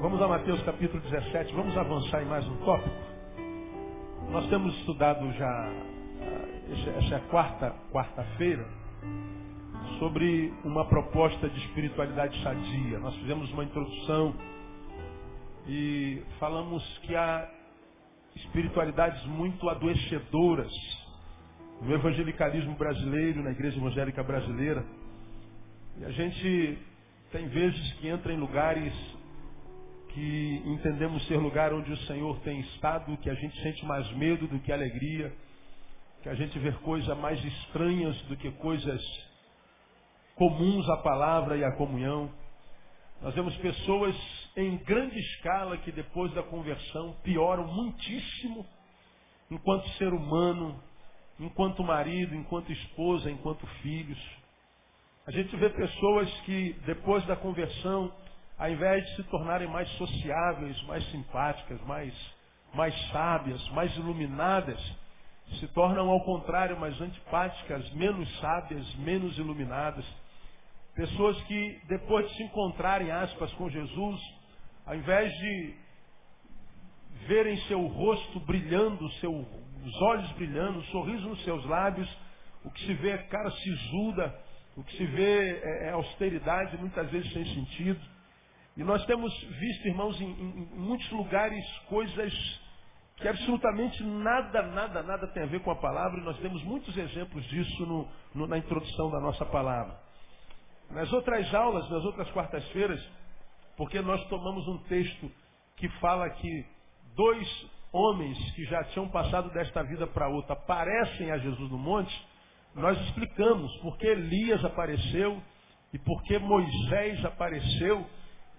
Vamos a Mateus capítulo 17, vamos avançar em mais um tópico. Nós temos estudado já, ah, essa é a quarta quarta-feira, sobre uma proposta de espiritualidade sadia. Nós fizemos uma introdução e falamos que há espiritualidades muito adoecedoras no evangelicalismo brasileiro, na igreja evangélica brasileira. E a gente tem vezes que entra em lugares que entendemos ser lugar onde o Senhor tem estado, que a gente sente mais medo do que alegria, que a gente vê coisas mais estranhas do que coisas comuns à palavra e à comunhão. Nós vemos pessoas em grande escala que depois da conversão pioram muitíssimo enquanto ser humano, enquanto marido, enquanto esposa, enquanto filhos. A gente vê pessoas que depois da conversão, ao invés de se tornarem mais sociáveis, mais simpáticas, mais, mais sábias, mais iluminadas, se tornam ao contrário mais antipáticas, menos sábias, menos iluminadas. Pessoas que depois de se encontrarem, aspas, com Jesus, ao invés de verem seu rosto brilhando, seu, os olhos brilhando, um sorriso nos seus lábios, o que se vê é cara sisuda, o que se vê é, é austeridade, muitas vezes sem sentido. E nós temos visto, irmãos, em, em, muitos lugares coisas que absolutamente nada, nada, nada tem a ver com a palavra, e nós temos muitos exemplos disso no, no, na introdução da nossa palavra. Nas outras aulas, nas outras quartas-feiras, porque nós tomamos um texto que fala que dois homens que já tinham passado desta vida para outra aparecem a Jesus no monte, nós explicamos porque Elias apareceu e porque Moisés apareceu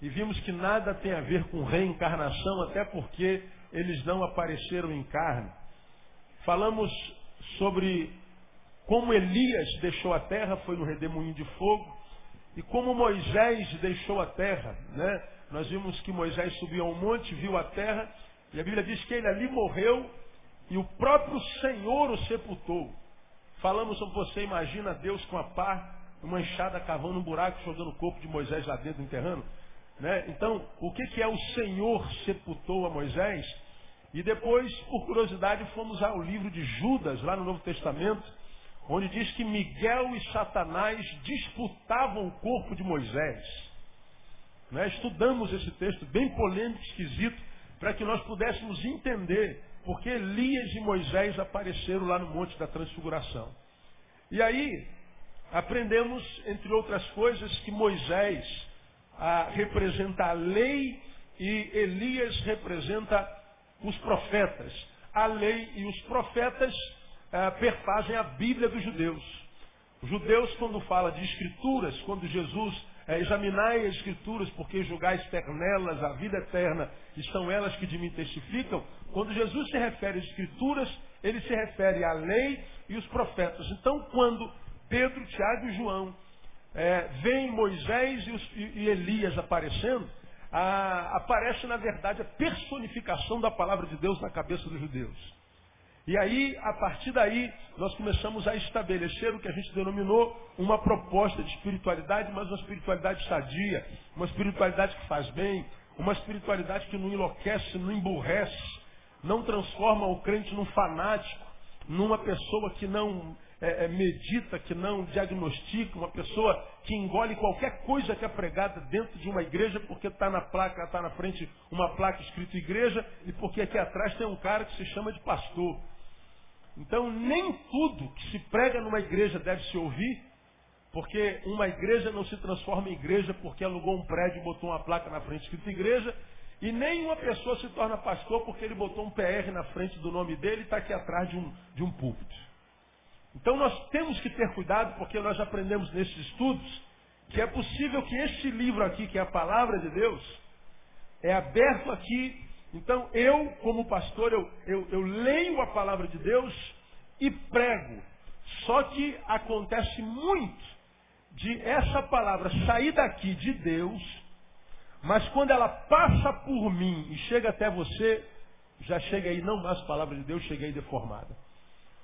e vimos que nada tem a ver com reencarnação, até porque eles não apareceram em carne. Falamos sobre como Elias deixou a terra, foi no redemoinho de fogo, e como Moisés deixou a terra, né? Nós vimos que Moisés subiu a um monte, viu a terra, e a Bíblia diz que ele ali morreu e o próprio Senhor o sepultou. Falamos sobre você imagina Deus com a pá, uma enxada cavando um buraco, jogando o corpo de Moisés lá dentro, enterrando. Né? Então, o que, que é o Senhor sepultou a Moisés? E depois, por curiosidade, fomos ao livro de Judas, lá no Novo Testamento, onde diz que Miguel e Satanás disputavam o corpo de Moisés. Né? Estudamos esse texto bem polêmico, esquisito, para que nós pudéssemos entender porque Elias e Moisés apareceram lá no Monte da Transfiguração. E aí, aprendemos, entre outras coisas, que Moisés ah, representa a lei e Elias representa os profetas. A lei e os profetas é, perfazem a Bíblia dos judeus. Os judeus, quando fala de escrituras, quando Jesus é, examinai as escrituras, porque julgais ter nelas a vida eterna, e são elas que de mim testificam, quando Jesus se refere às escrituras, ele se refere à lei e os profetas. Então, quando Pedro, Tiago e João é, veem Moisés e, os, e, Elias aparecendo, a, aparece, na verdade, a personificação da palavra de Deus na cabeça dos judeus. E aí, a partir daí, nós começamos a estabelecer o que a gente denominou uma proposta de espiritualidade, mas uma espiritualidade sadia, uma espiritualidade que faz bem, uma espiritualidade que não enlouquece, não emburrece, não transforma o crente num fanático, numa pessoa que não é, é, medita, que não diagnostica, uma pessoa que engole qualquer coisa que é pregada dentro de uma igreja, porque está na placa, está na frente uma placa escrito igreja, e porque aqui atrás tem um cara que se chama de pastor. Então, nem tudo que se prega numa igreja deve se ouvir, porque uma igreja não se transforma em igreja porque alugou um prédio e botou uma placa na frente escrito igreja, e nem uma pessoa se torna pastor porque ele botou um PR na frente do nome dele e está aqui atrás de um, de um púlpito. Então nós temos que ter cuidado porque nós aprendemos nesses estudos que é possível que este livro aqui, que é a palavra de Deus, é aberto aqui então eu, como pastor, eu, eu, eu leio a palavra de Deus e prego. Só que acontece muito de essa palavra sair daqui de Deus, mas quando ela passa por mim e chega até você, já chega aí não mais palavra de Deus, chega aí deformada.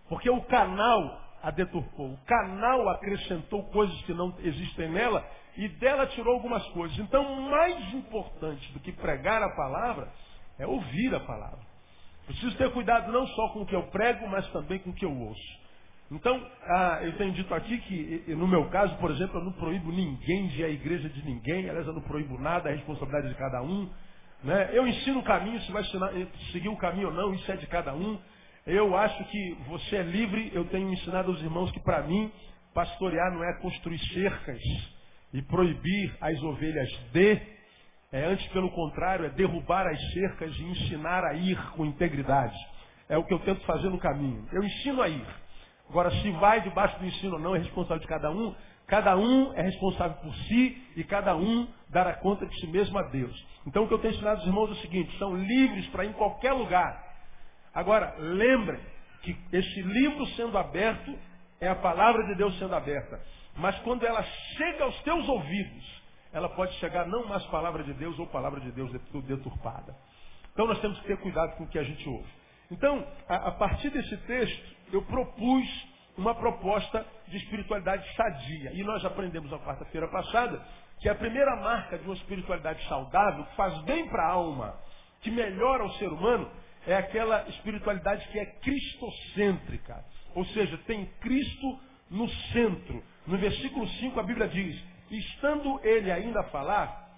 Porque o canal a deturpou. O canal acrescentou coisas que não existem nela e dela tirou algumas coisas. Então, mais importante do que pregar a palavra é ouvir a palavra. Preciso ter cuidado não só com o que eu prego, mas também com o que eu ouço. Então, ah, eu tenho dito aqui que, no meu caso, por exemplo, eu não proíbo ninguém de ir à igreja de ninguém, aliás, eu não proíbo nada, é responsabilidade de cada um. Né? Eu ensino o caminho, se vai ensinar, seguir o caminho ou não, isso é de cada um. Eu acho que você é livre, eu tenho ensinado aos irmãos que para mim, pastorear não é construir cercas e proibir as ovelhas de, é antes pelo contrário, é derrubar as cercas e ensinar a ir com integridade. É o que eu tento fazer no caminho. Eu ensino a ir. Agora, se vai debaixo do ensino ou não, é responsável de cada um. Cada um é responsável por si e cada um dará conta de si mesmo a Deus. Então, o que eu tenho ensinado aos irmãos é o seguinte: são livres para ir em qualquer lugar. Agora, lembrem que esse livro sendo aberto é a palavra de Deus sendo aberta. Mas quando ela chega aos teus ouvidos, ela pode chegar não mais palavra de Deus ou palavra de Deus deturpada. Então nós temos que ter cuidado com o que a gente ouve. Então, a, a partir desse texto, eu propus uma proposta de espiritualidade sadia. E nós aprendemos na quarta-feira passada que a primeira marca de uma espiritualidade saudável, que faz bem para a alma, que melhora o ser humano, é aquela espiritualidade que é cristocêntrica. Ou seja, tem Cristo no centro. No versículo 5 a Bíblia diz, estando ele ainda a falar,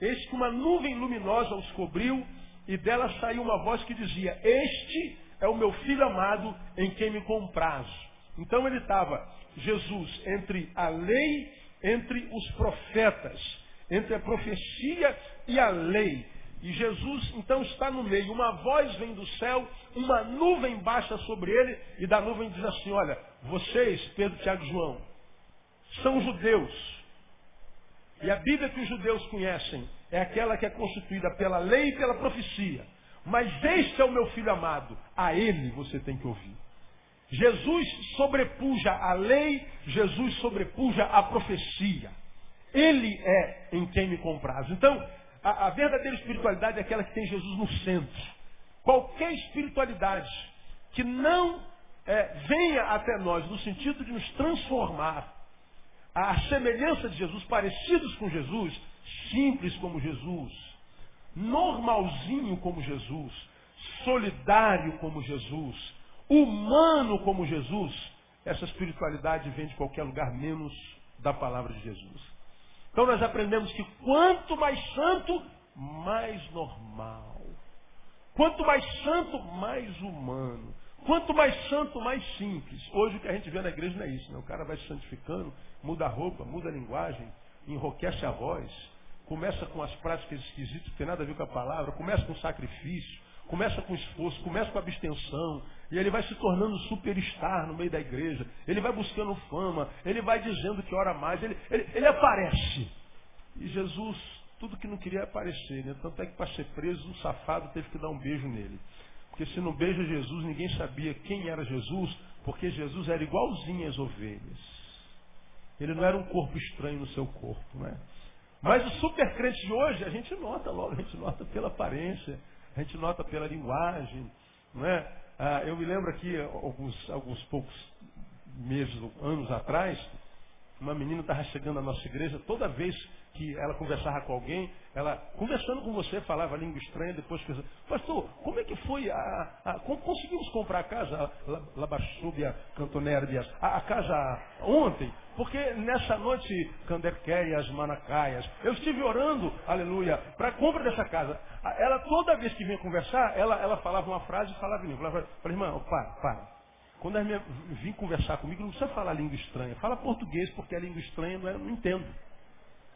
eis que uma nuvem luminosa os cobriu e dela saiu uma voz que dizia, este é o meu filho amado em quem me comprazo. Então ele estava, Jesus, entre a lei, entre os profetas, entre a profecia e a lei. E Jesus então está no meio. Uma voz vem do céu, uma nuvem baixa sobre ele, e da nuvem diz assim: Olha, vocês, Pedro, Tiago e João, são judeus. E a Bíblia que os judeus conhecem é aquela que é constituída pela lei e pela profecia. Mas este é o meu filho amado, a ele você tem que ouvir. Jesus sobrepuja a lei, Jesus sobrepuja a profecia. Ele é em quem me compraz. Então, a, a verdadeira espiritualidade é aquela que tem Jesus no centro. Qualquer espiritualidade que não é, venha até nós no sentido de nos transformar à semelhança de Jesus, parecidos com Jesus, simples como Jesus, normalzinho como Jesus, solidário como Jesus, humano como Jesus, essa espiritualidade vem de qualquer lugar menos da palavra de Jesus. Então nós aprendemos que quanto mais santo, mais normal. Quanto mais santo, mais humano. Quanto mais santo, mais simples. Hoje o que a gente vê na igreja não é isso. Né? O cara vai se santificando, muda a roupa, muda a linguagem, enroquece a voz, começa com as práticas esquisitas, que tem nada a ver com a palavra, começa com sacrifício, começa com esforço, começa com abstenção, e ele vai se tornando superstar no meio da igreja. Ele vai buscando fama, ele vai dizendo que ora mais, ele, ele, ele aparece. E Jesus, tudo que não queria aparecer, né? Tanto é que para ser preso, um safado teve que dar um beijo nele. Porque se não beija Jesus, ninguém sabia quem era Jesus, porque Jesus era igualzinho às ovelhas. Ele não era um corpo estranho no seu corpo, né? Mas o super crente de hoje, a gente nota logo, a gente nota pela aparência, a gente nota pela linguagem, não é? Ah, eu me lembro aqui, alguns, alguns poucos meses, anos atrás, uma menina estava chegando à nossa igreja, toda vez que ela conversava com alguém, ela, conversando com você, falava língua estranha, depois pensava, pastor, como é que foi a, a como conseguimos comprar a casa, Labachúbia Cantonérbias, a, a casa ontem? Porque nessa noite, Canderqueias, Manacaias, eu estive orando, aleluia, para a compra dessa casa. Ela, toda vez que vinha conversar, ela, ela falava uma frase e falava em língua. Falei, irmão, para, para. Quando ela vim conversar comigo, não precisa falar língua estranha. Fala português, porque a língua estranha não, é, não entendo.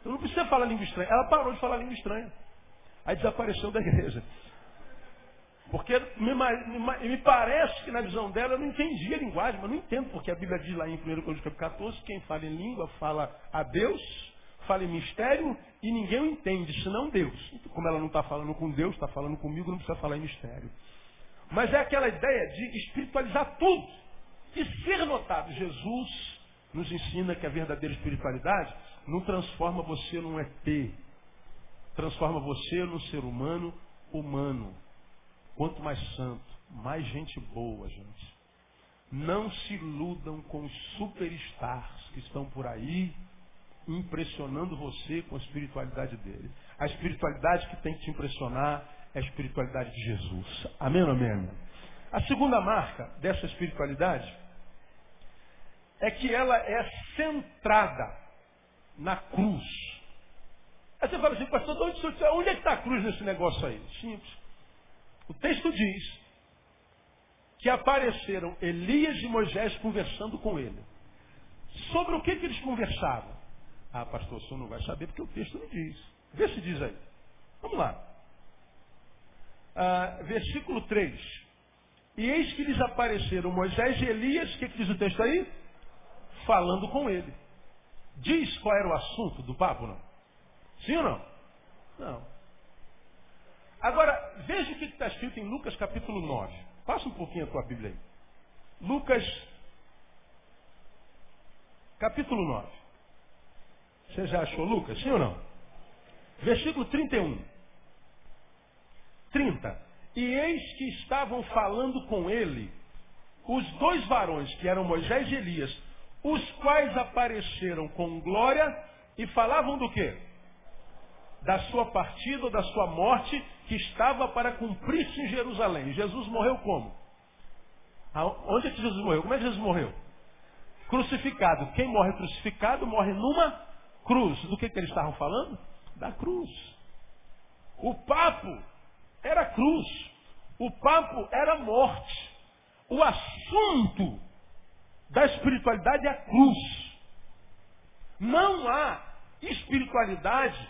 Eu não precisa falar língua estranha. Ela parou de falar língua estranha. Aí desapareceu da igreja. Porque me, me, me, parece que na visão dela eu não entendia a linguagem, mas não entendo, porque a Bíblia diz lá em 1 Coríntios 14, quem fala em língua fala a Deus, fala em mistério e ninguém o entende, senão Deus. Como ela não está falando com Deus, está falando comigo, não precisa falar em mistério. Mas é aquela ideia de espiritualizar tudo e ser notado. Jesus nos ensina que a verdadeira espiritualidade não transforma você num ET, transforma você num ser humano humano. Quanto mais santo, mais gente boa, gente. Não se iludam com os superstars que estão por aí impressionando você com a espiritualidade dele. A espiritualidade que tem que te impressionar é a espiritualidade de Jesus. Amém ou amém? A segunda marca dessa espiritualidade é que ela é centrada na cruz. Aí você fala assim, pastor, onde é que está a cruz nesse negócio aí? Simples. O texto diz que apareceram Elias e Moisés conversando com ele. Sobre o que, que eles conversavam? Ah, pastor, o senhor não vai saber porque o texto não diz. Vê se diz aí. Vamos lá. Ah, versículo 3. E eis que lhes apareceram Moisés e Elias, o que, que diz o texto aí? Falando com ele. Diz qual era o assunto do papo, não? Sim ou não? Não. Agora, veja o que está escrito em Lucas capítulo 9. Passa um pouquinho a tua Bíblia aí. Lucas, capítulo 9. Você já achou Lucas, sim ou não? Versículo 31. 30. E eis que estavam falando com ele os dois varões, que eram Moisés e Elias, os quais apareceram com glória e falavam do quê? Da sua partida da sua morte que estava para cumprir-se em Jerusalém. Jesus morreu como? Onde é que Jesus morreu? Como é que Jesus morreu? Crucificado. Quem morre crucificado morre numa cruz. Do que, que eles estavam falando? Da cruz. O papo era cruz. O papo era morte. O assunto da espiritualidade é a cruz. Não há espiritualidade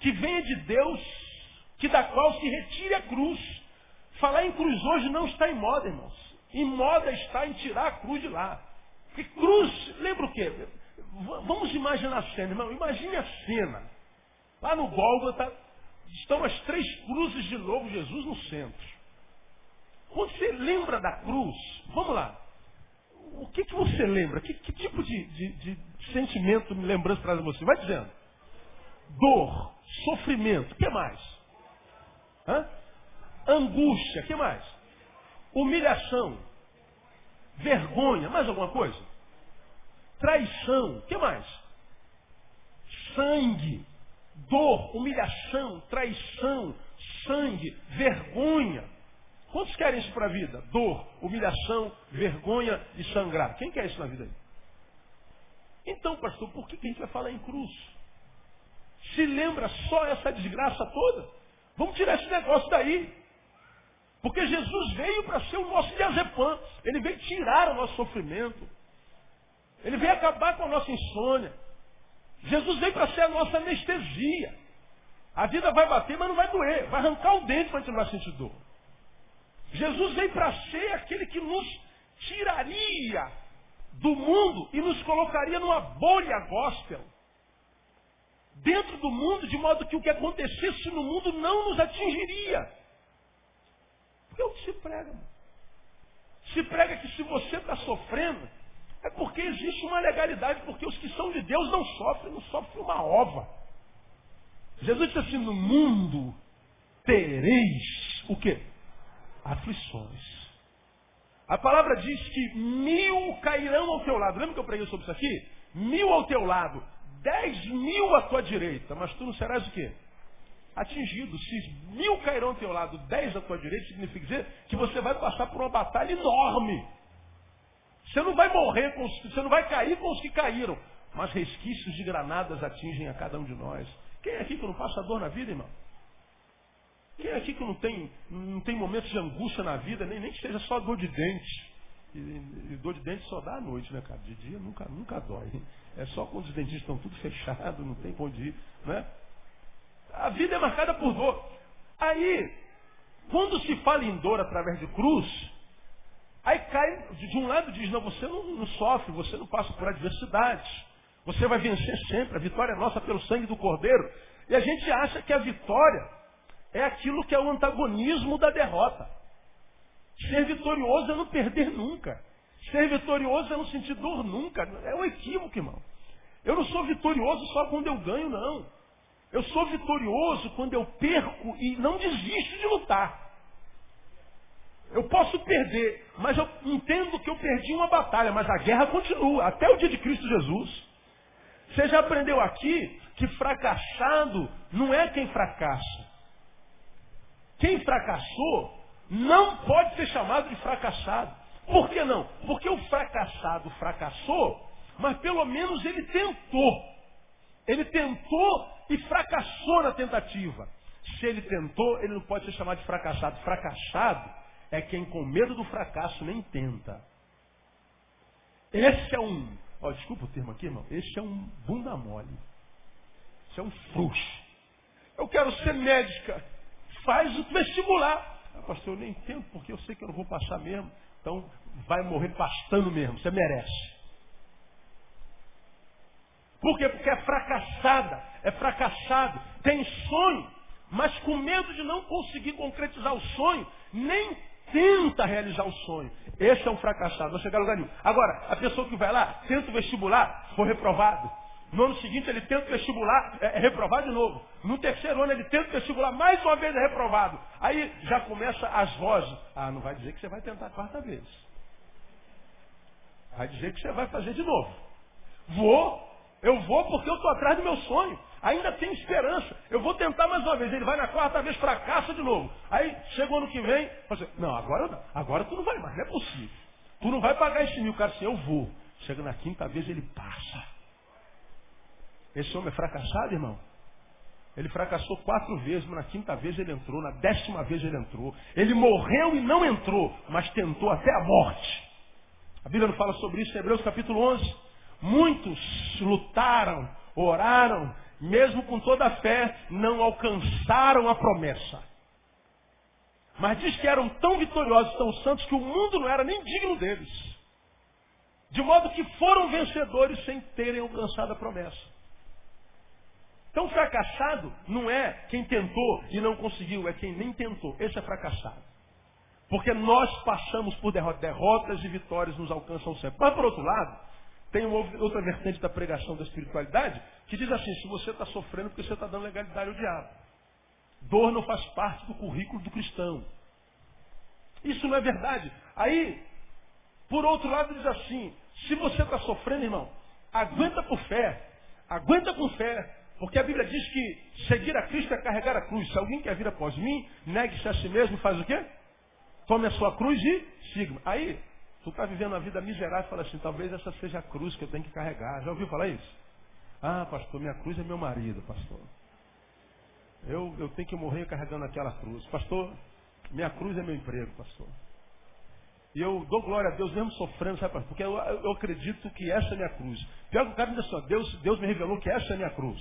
que venha de Deus que da qual se retire a cruz. Falar em cruz hoje não está em moda, irmãos. Em moda está em tirar a cruz de lá. Porque cruz, lembra o quê? Vamos imaginar a cena, irmão. Imagine a cena. Lá no Gólgota estão as três cruzes de novo Jesus no centro. Quando você lembra da cruz, vamos lá. O que, que você lembra? Que, que tipo de, de, de sentimento, lembrança traz você? Vai dizendo. Dor, sofrimento, o que mais? Hã? Angústia, que mais? Humilhação. Vergonha, mais alguma coisa? Traição, que mais? Sangue, dor, humilhação, traição, sangue, vergonha. Quantos querem isso para a vida? Dor, humilhação, vergonha e sangrar. Quem quer isso na vida? Então, pastor, por que a gente vai falar em cruz? Se lembra só essa desgraça toda? Vamos tirar esse negócio daí. Porque Jesus veio para ser o nosso diazepam. Ele veio tirar o nosso sofrimento. Ele veio acabar com a nossa insônia. Jesus veio para ser a nossa anestesia. A vida vai bater, mas não vai doer. Vai arrancar o dente, mas a gente não vai sentir dor. Jesus veio para ser aquele que nos tiraria do mundo e nos colocaria numa bolha gospel dentro do mundo, de modo que o que acontecesse no mundo não nos atingiria. Porque é o que se prega. Se prega que se você está sofrendo, é porque existe uma legalidade, porque os que são de Deus não sofrem, não sofrem uma ova. Jesus disse assim, no mundo tereis o quê? Aflições. A palavra diz que mil cairão ao teu lado. Lembra que eu preguei sobre isso aqui? Mil ao teu lado, dez mil à tua direita, mas tu não serás o quê? Atingido. Se mil cairão ao teu lado, dez à tua direita, significa dizer que você vai passar por uma batalha enorme. Você não vai morrer, com os, você não vai cair com os que caíram. Mas resquícios de granadas atingem a cada um de nós. Quem é aqui que não passa dor na vida, irmão? Quem é aqui que não tem, não tem momentos de angústia na vida, nem, nem que seja só dor de dente? E, e, dor de dente só dá à noite, né, cara? De dia nunca, nunca dói. É só quando os dentistas estão tudo fechados, não tem onde ir, né? A vida é marcada por dor. Aí, quando se fala em dor através de cruz, aí cai, de um lado diz, não, você não, não sofre, você não passa por adversidades. Você vai vencer sempre, a vitória é nossa pelo sangue do Cordeiro. E a gente acha que a vitória é aquilo que é o antagonismo da derrota. Ser vitorioso é não perder nunca. Ser vitorioso é não sentir dor nunca. É um equívoco, irmão. Eu não sou vitorioso só quando eu ganho, não. Eu sou vitorioso quando eu perco e não desisto de lutar. Eu posso perder, mas eu entendo que eu perdi uma batalha, mas a guerra continua, até o dia de Cristo Jesus. Você já aprendeu aqui que fracassado não é quem fracassa. Quem fracassou não pode ser chamado de fracassado. Por que não? Porque o fracassado fracassou, mas pelo menos ele tentou. Ele tentou e fracassou na tentativa. Se ele tentou, ele não pode ser chamado de fracassado. Fracassado é quem com medo do fracasso nem tenta. Esse é um, ó, desculpa o termo aqui, irmão, esse é um bunda mole. Esse é um frouxo. Eu quero ser médica. Faz o vestibular. Ah, pastor, eu nem entendo porque eu sei que eu não vou passar mesmo. Então vai morrer pastando mesmo. Você merece. Por quê? Porque é fracassada, é fracassado, tem sonho, mas com medo de não conseguir concretizar o sonho, nem tenta realizar o sonho. Esse é um fracassado, não chegar a lugar nenhum. Agora, a pessoa que vai lá, tenta o vestibular, foi reprovado. No ano seguinte ele tenta o vestibular, é, é reprovado de novo. No terceiro ano ele tenta o vestibular, mais uma vez é reprovado. Aí já começa as vozes. Ah, não vai dizer que você vai tentar a quarta vez. Vai dizer que você vai fazer de novo. Vou, eu vou porque eu estou atrás do meu sonho. Ainda tem esperança. Eu vou tentar mais uma vez. Ele vai na quarta vez, fracassa de novo. Aí, chega o ano que vem, você, não, agora. Agora tu não vai mais, não é possível. Tu não vai pagar esse mil. O cara assim, eu vou. Chega na quinta vez, ele passa. Esse homem é fracassado, irmão? Ele fracassou quatro vezes, mas na quinta vez ele entrou, na décima vez ele entrou. Ele morreu e não entrou, mas tentou até a morte. A Bíblia não fala sobre isso Hebreus capítulo 11. Muitos lutaram, oraram, mesmo com toda a fé, não alcançaram a promessa. Mas diz que eram tão vitoriosos, tão santos, que o mundo não era nem digno deles. De modo que foram vencedores sem terem alcançado a promessa. Então, fracassado não é quem tentou e não conseguiu, é quem nem tentou. Esse é fracassado. Porque nós passamos por derrotas, e vitórias nos alcançam sempre. Mas, por outro lado, tem outra vertente da pregação da espiritualidade que diz assim: se você está sofrendo porque você está dando legalidade ao diabo. Dor não faz parte do currículo do cristão. Isso não é verdade. Aí, por outro lado, diz assim: se você está sofrendo, irmão, aguenta por fé. Aguenta com fé. Porque a Bíblia diz que seguir a Cristo é carregar a cruz. Se alguém quer vir após mim, negue-se a si mesmo e faz o quê? Tome a sua cruz e siga. Aí, tu está vivendo uma vida miserável e fala assim, talvez essa seja a cruz que eu tenho que carregar. Já ouviu falar isso? Ah, pastor, minha cruz é meu marido, pastor. Eu, eu tenho que morrer carregando aquela cruz. Pastor, minha cruz é meu emprego, pastor. E eu dou glória a Deus mesmo sofrendo, sabe, porque eu, eu acredito que essa é minha cruz. Pior que o cara diz assim, Deus, Deus me revelou que essa é minha cruz.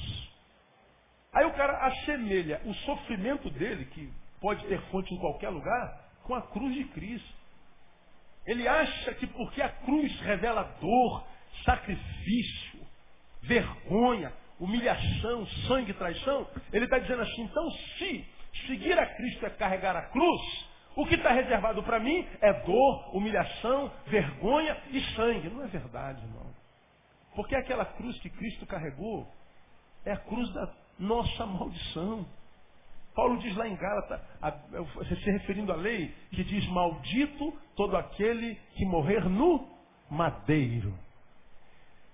Aí o cara assemelha o sofrimento dele, que pode ter fonte em qualquer lugar, com a cruz de Cristo. Ele acha que porque a cruz revela dor, sacrifício, vergonha, humilhação, sangue, traição, ele está dizendo assim, então se seguir a Cristo é carregar a cruz, o que está reservado para mim é dor, humilhação, vergonha e sangue. Não é verdade, irmão. Porque aquela cruz que Cristo carregou é a cruz da nossa maldição. Paulo diz lá em Gálatas, se referindo à lei, que diz: Maldito todo aquele que morrer no madeiro.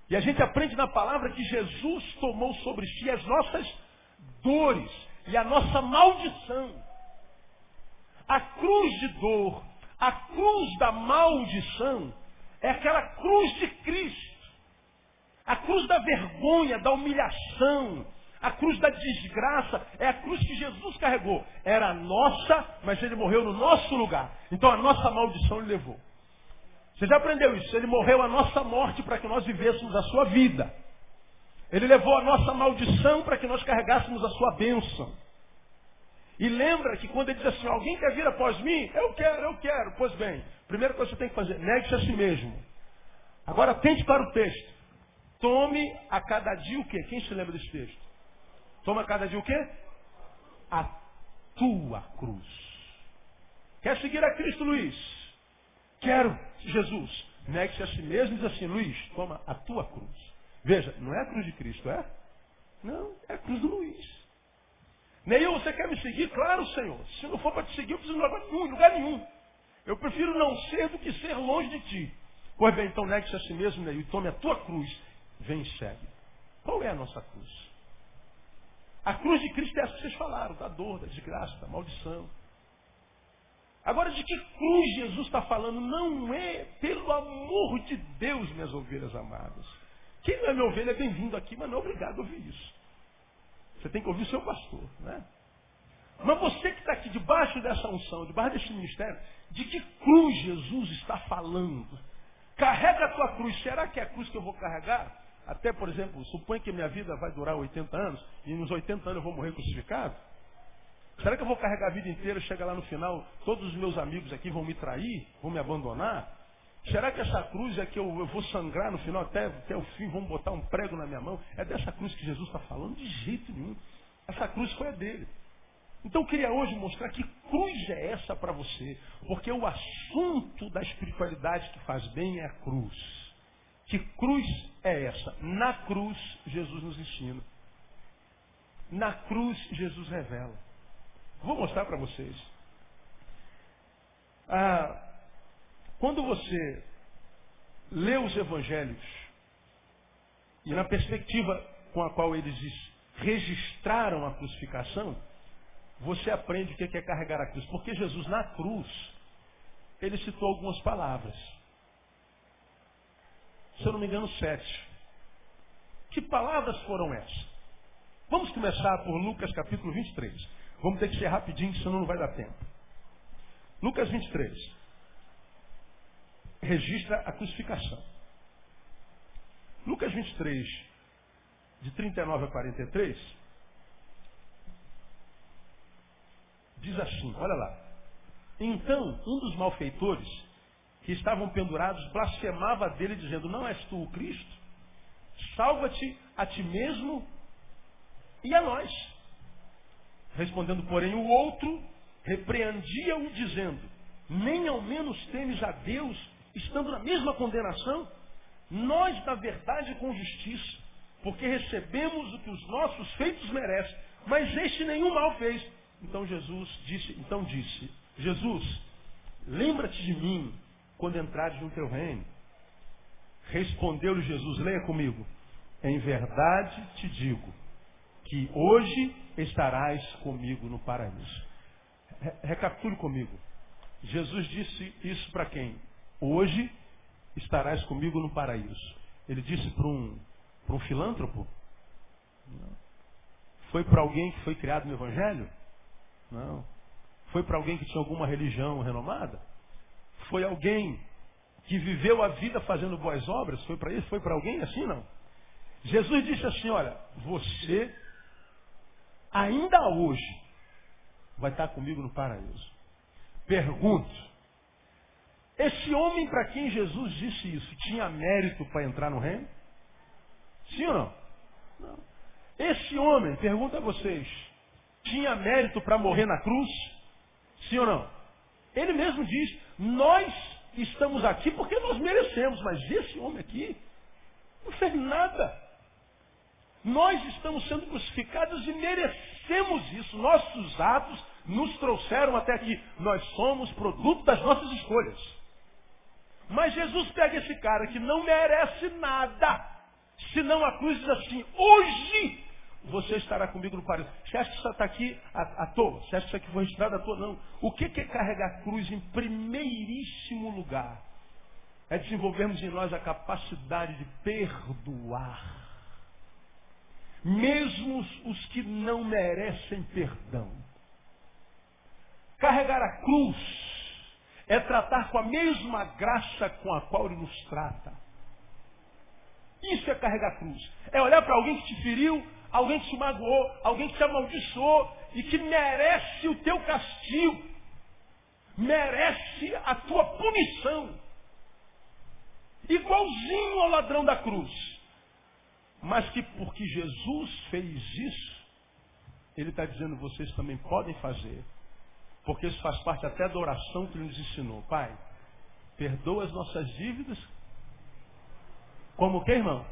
E a gente aprende na palavra que Jesus tomou sobre si as nossas dores e a nossa maldição. A cruz de dor, a cruz da maldição, é aquela cruz de Cristo. A cruz da vergonha, da humilhação, a cruz da desgraça, é a cruz que Jesus carregou. Era nossa, mas ele morreu no nosso lugar. Então a nossa maldição ele levou. Você já aprendeu isso? Ele morreu a nossa morte para que nós vivêssemos a sua vida. Ele levou a nossa maldição para que nós carregássemos a sua bênção. E lembra que quando ele diz assim, alguém quer vir após mim? Eu quero, eu quero. Pois bem, primeira coisa que você tem que fazer, negue-se a si mesmo. Agora atente para o texto. Tome a cada dia o quê? Quem se lembra desse texto? Toma cada dia o quê? A tua cruz. Quer seguir a Cristo, Luiz? Quero, Jesus. Negue-se a si mesmo e diz assim, Luiz, toma a tua cruz. Veja, não é a cruz de Cristo, é? Não, é a cruz do Luiz. Neil, você quer me seguir? Claro, Senhor. Se não for para te seguir, eu preciso de lugar nenhum, lugar nenhum. Eu prefiro não ser do que ser longe de ti. Pois bem, então negue-se a si mesmo né, e tome a tua cruz. Vem e segue. Qual é a nossa cruz? A cruz de Cristo é essa que vocês falaram, da dor, da desgraça, da maldição. Agora, de que cruz Jesus está falando? Não é, pelo amor de Deus, minhas ovelhas amadas. Quem não é minha ovelha é bem-vindo aqui, mas não é obrigado a ouvir isso. Você tem que ouvir o seu pastor, né? Mas você que está aqui debaixo dessa unção, debaixo desse ministério, de que cruz Jesus está falando? Carrega a tua cruz. Será que é a cruz que eu vou carregar? Até, por exemplo, suponha que minha vida vai durar 80 anos e nos 80 anos eu vou morrer crucificado. Será que eu vou carregar a vida inteira, chegar lá no final, todos os meus amigos aqui vão me trair, vão me abandonar? Será que essa cruz é que eu, eu vou sangrar no final até, até o fim, vão botar um prego na minha mão? É dessa cruz que Jesus está falando? De jeito nenhum. Essa cruz foi a dele. Então eu queria hoje mostrar que cruz é essa para você. Porque o assunto da espiritualidade que faz bem é a cruz. Que cruz é essa? Na cruz, Jesus nos ensina. Na cruz, Jesus revela. Vou mostrar para vocês. Ah, quando você lê os evangelhos, e na perspectiva com a qual eles registraram a crucificação, você aprende o que é carregar a cruz. Porque Jesus, na cruz, ele citou algumas palavras se eu não me engano, sete. Que palavras foram essas? Vamos começar por Lucas capítulo 23. Vamos ter que ser rapidinho, senão não vai dar tempo. Lucas 23. Registra a crucificação. Lucas 23, de 39 a 43, diz assim, olha lá. Então, um dos malfeitores que estavam pendurados blasfemava dele, dizendo: Não és tu o Cristo? Salva-te a ti mesmo e a nós. Respondendo, porém, o outro repreendia-o, dizendo: Nem ao menos temes a Deus, estando na mesma condenação? Nós, na verdade, com justiça, porque recebemos o que os nossos feitos merecem, mas este nenhum mal fez. Então Jesus disse, então disse, Jesus, lembra-te de mim quando entrares no teu reino. Respondeu-lhe Jesus, leia comigo. Em verdade te digo que hoje estarás comigo no paraíso. Recapitule comigo. Jesus disse isso para quem? Hoje estarás comigo no paraíso. Ele disse para um, um filântropo? Não. Foi para alguém que foi criado no Evangelho? Não. Foi para alguém que tinha alguma religião renomada? Foi alguém que viveu a vida fazendo boas obras? Foi para isso? Foi para alguém assim? Não. Jesus disse assim: Olha, você ainda hoje vai estar comigo no paraíso. Pergunto: esse homem para quem Jesus disse isso tinha mérito para entrar no reino? Sim ou não? Não. Esse homem, pergunta a vocês, tinha mérito para morrer na cruz? Sim ou não? Ele mesmo diz: nós estamos aqui porque nós merecemos, mas esse homem aqui não fez nada. Nós estamos sendo crucificados e merecemos isso. Nossos atos nos trouxeram até aqui. Nós somos produto das nossas escolhas. Mas Jesus pega esse cara que não merece nada, senão a cruz diz assim: hoje você estará comigo no paraíso. Você acha que isso está aqui à, à, toa? Você acha que isso aqui foi registrado à toa? Não. O que, é carregar a cruz em primeiríssimo lugar? É desenvolvermos em nós a capacidade de perdoar. Mesmo os que não merecem perdão. Carregar a cruz é tratar com a mesma graça com a qual Ele nos trata. Isso é carregar a cruz. É olhar para alguém que te feriu alguém que te magoou, alguém que te amaldiçoou e que merece o teu castigo, merece a tua punição. Igualzinho ao ladrão da cruz. Mas que porque Jesus fez isso, ele está dizendo, vocês também podem fazer. Porque isso faz parte até da oração que ele nos ensinou. Pai, perdoa as nossas dívidas. Como que, irmão?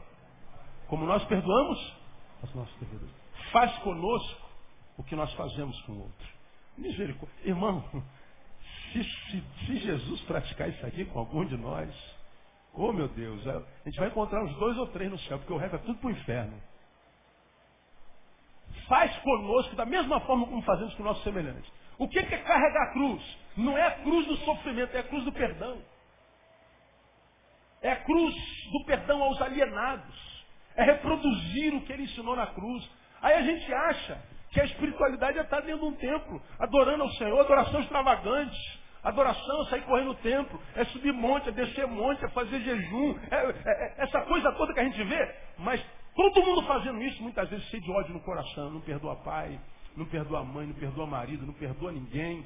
Como nós perdoamos devedores. Faz conosco o que nós fazemos com o outro. Misericórdia. Irmão, Se, se, se Jesus praticar isso aqui com algum de nós, oh meu Deus, a gente vai encontrar uns dois ou três no céu, porque o resto é tudo para o inferno. Faz conosco da mesma forma como fazemos com nossos semelhantes. O que é carregar a cruz? Não é a cruz do sofrimento, é a cruz do perdão. É a cruz do perdão aos alienados. É reproduzir o que ele ensinou na cruz. Aí a gente acha que a espiritualidade é estar dentro de um templo, adorando ao Senhor, adoração extravagante. Adoração é sair correndo no templo, é subir monte, é descer monte, é fazer jejum, é, é, é, essa coisa toda que a gente vê. Mas todo mundo fazendo isso, muitas vezes cheio de ódio no coração, não perdoa pai, não perdoa mãe, não perdoa marido, não perdoa ninguém.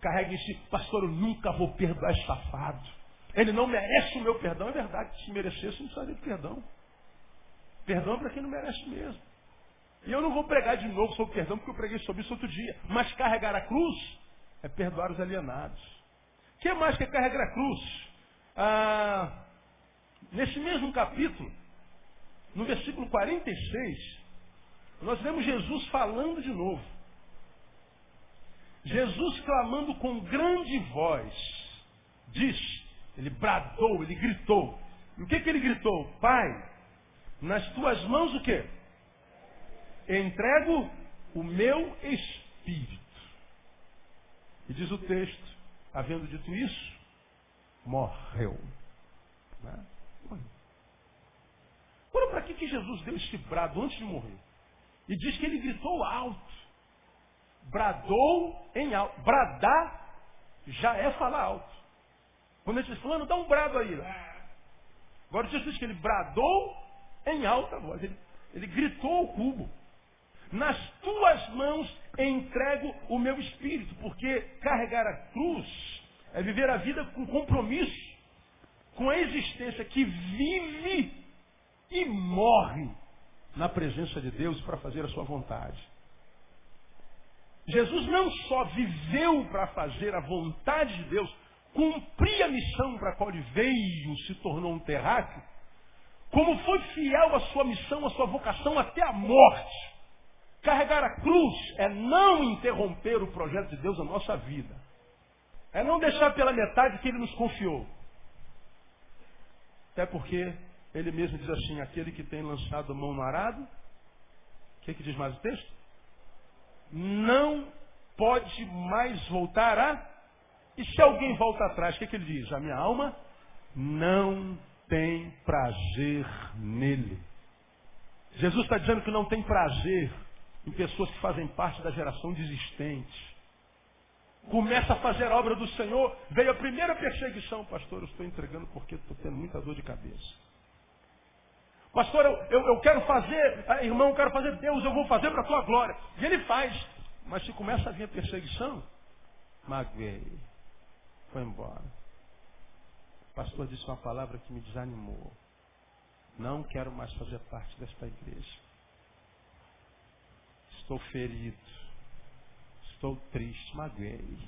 Carrega esse, pastor, eu nunca vou perdoar safado. Ele não merece o meu perdão. É verdade, se merecesse, não precisaria de perdão. Perdão para quem não merece mesmo. E eu não vou pregar de novo sobre perdão, porque eu preguei sobre isso outro dia. Mas carregar a cruz é perdoar os alienados. O que mais que é carregar a cruz? Ah, nesse mesmo capítulo, no versículo 46, nós vemos Jesus falando de novo. Jesus clamando com grande voz, diz, ele bradou, ele gritou. E o que, que ele gritou? Pai, nas tuas mãos o quê? entrego o meu espírito. E diz o texto, havendo dito isso, morreu. Né? Olha para que, que Jesus deu este brado antes de morrer. E diz que ele gritou alto. Bradou em alto. Bradar já é falar alto. Quando ele diz, fulano, dá um brado aí. Agora Jesus diz que ele bradou em alta voz. Ele, ele gritou ao cubo. Nas tuas mãos entrego o meu espírito, porque carregar a cruz é viver a vida com compromisso, com a existência que vive e morre na presença de Deus para fazer a sua vontade. Jesus não só viveu para fazer a vontade de Deus, cumprir a missão para a qual ele veio, se tornou um terráqueo, como foi fiel à sua missão, à sua vocação até a morte. Carregar a cruz é não interromper o projeto de Deus na nossa vida. É não deixar pela metade que ele nos confiou. Até porque ele mesmo diz assim, aquele que tem lançado mão no arado, o que, que diz mais o texto? Não pode mais voltar a. E se alguém volta atrás, o que, que ele diz? A minha alma não tem prazer nele. Jesus está dizendo que não tem prazer em pessoas que fazem parte da geração desistente. Começa a fazer a obra do Senhor, veio a primeira perseguição, pastor, eu estou entregando porque estou tendo muita dor de cabeça. Pastor, eu, eu, eu quero fazer, ah, irmão, eu quero fazer Deus, eu vou fazer para a tua glória. E ele faz. Mas se começa a vir a perseguição, magoei. Foi embora. Pastor disse uma palavra que me desanimou. Não quero mais fazer parte desta igreja. Estou ferido. Estou triste. Magoei.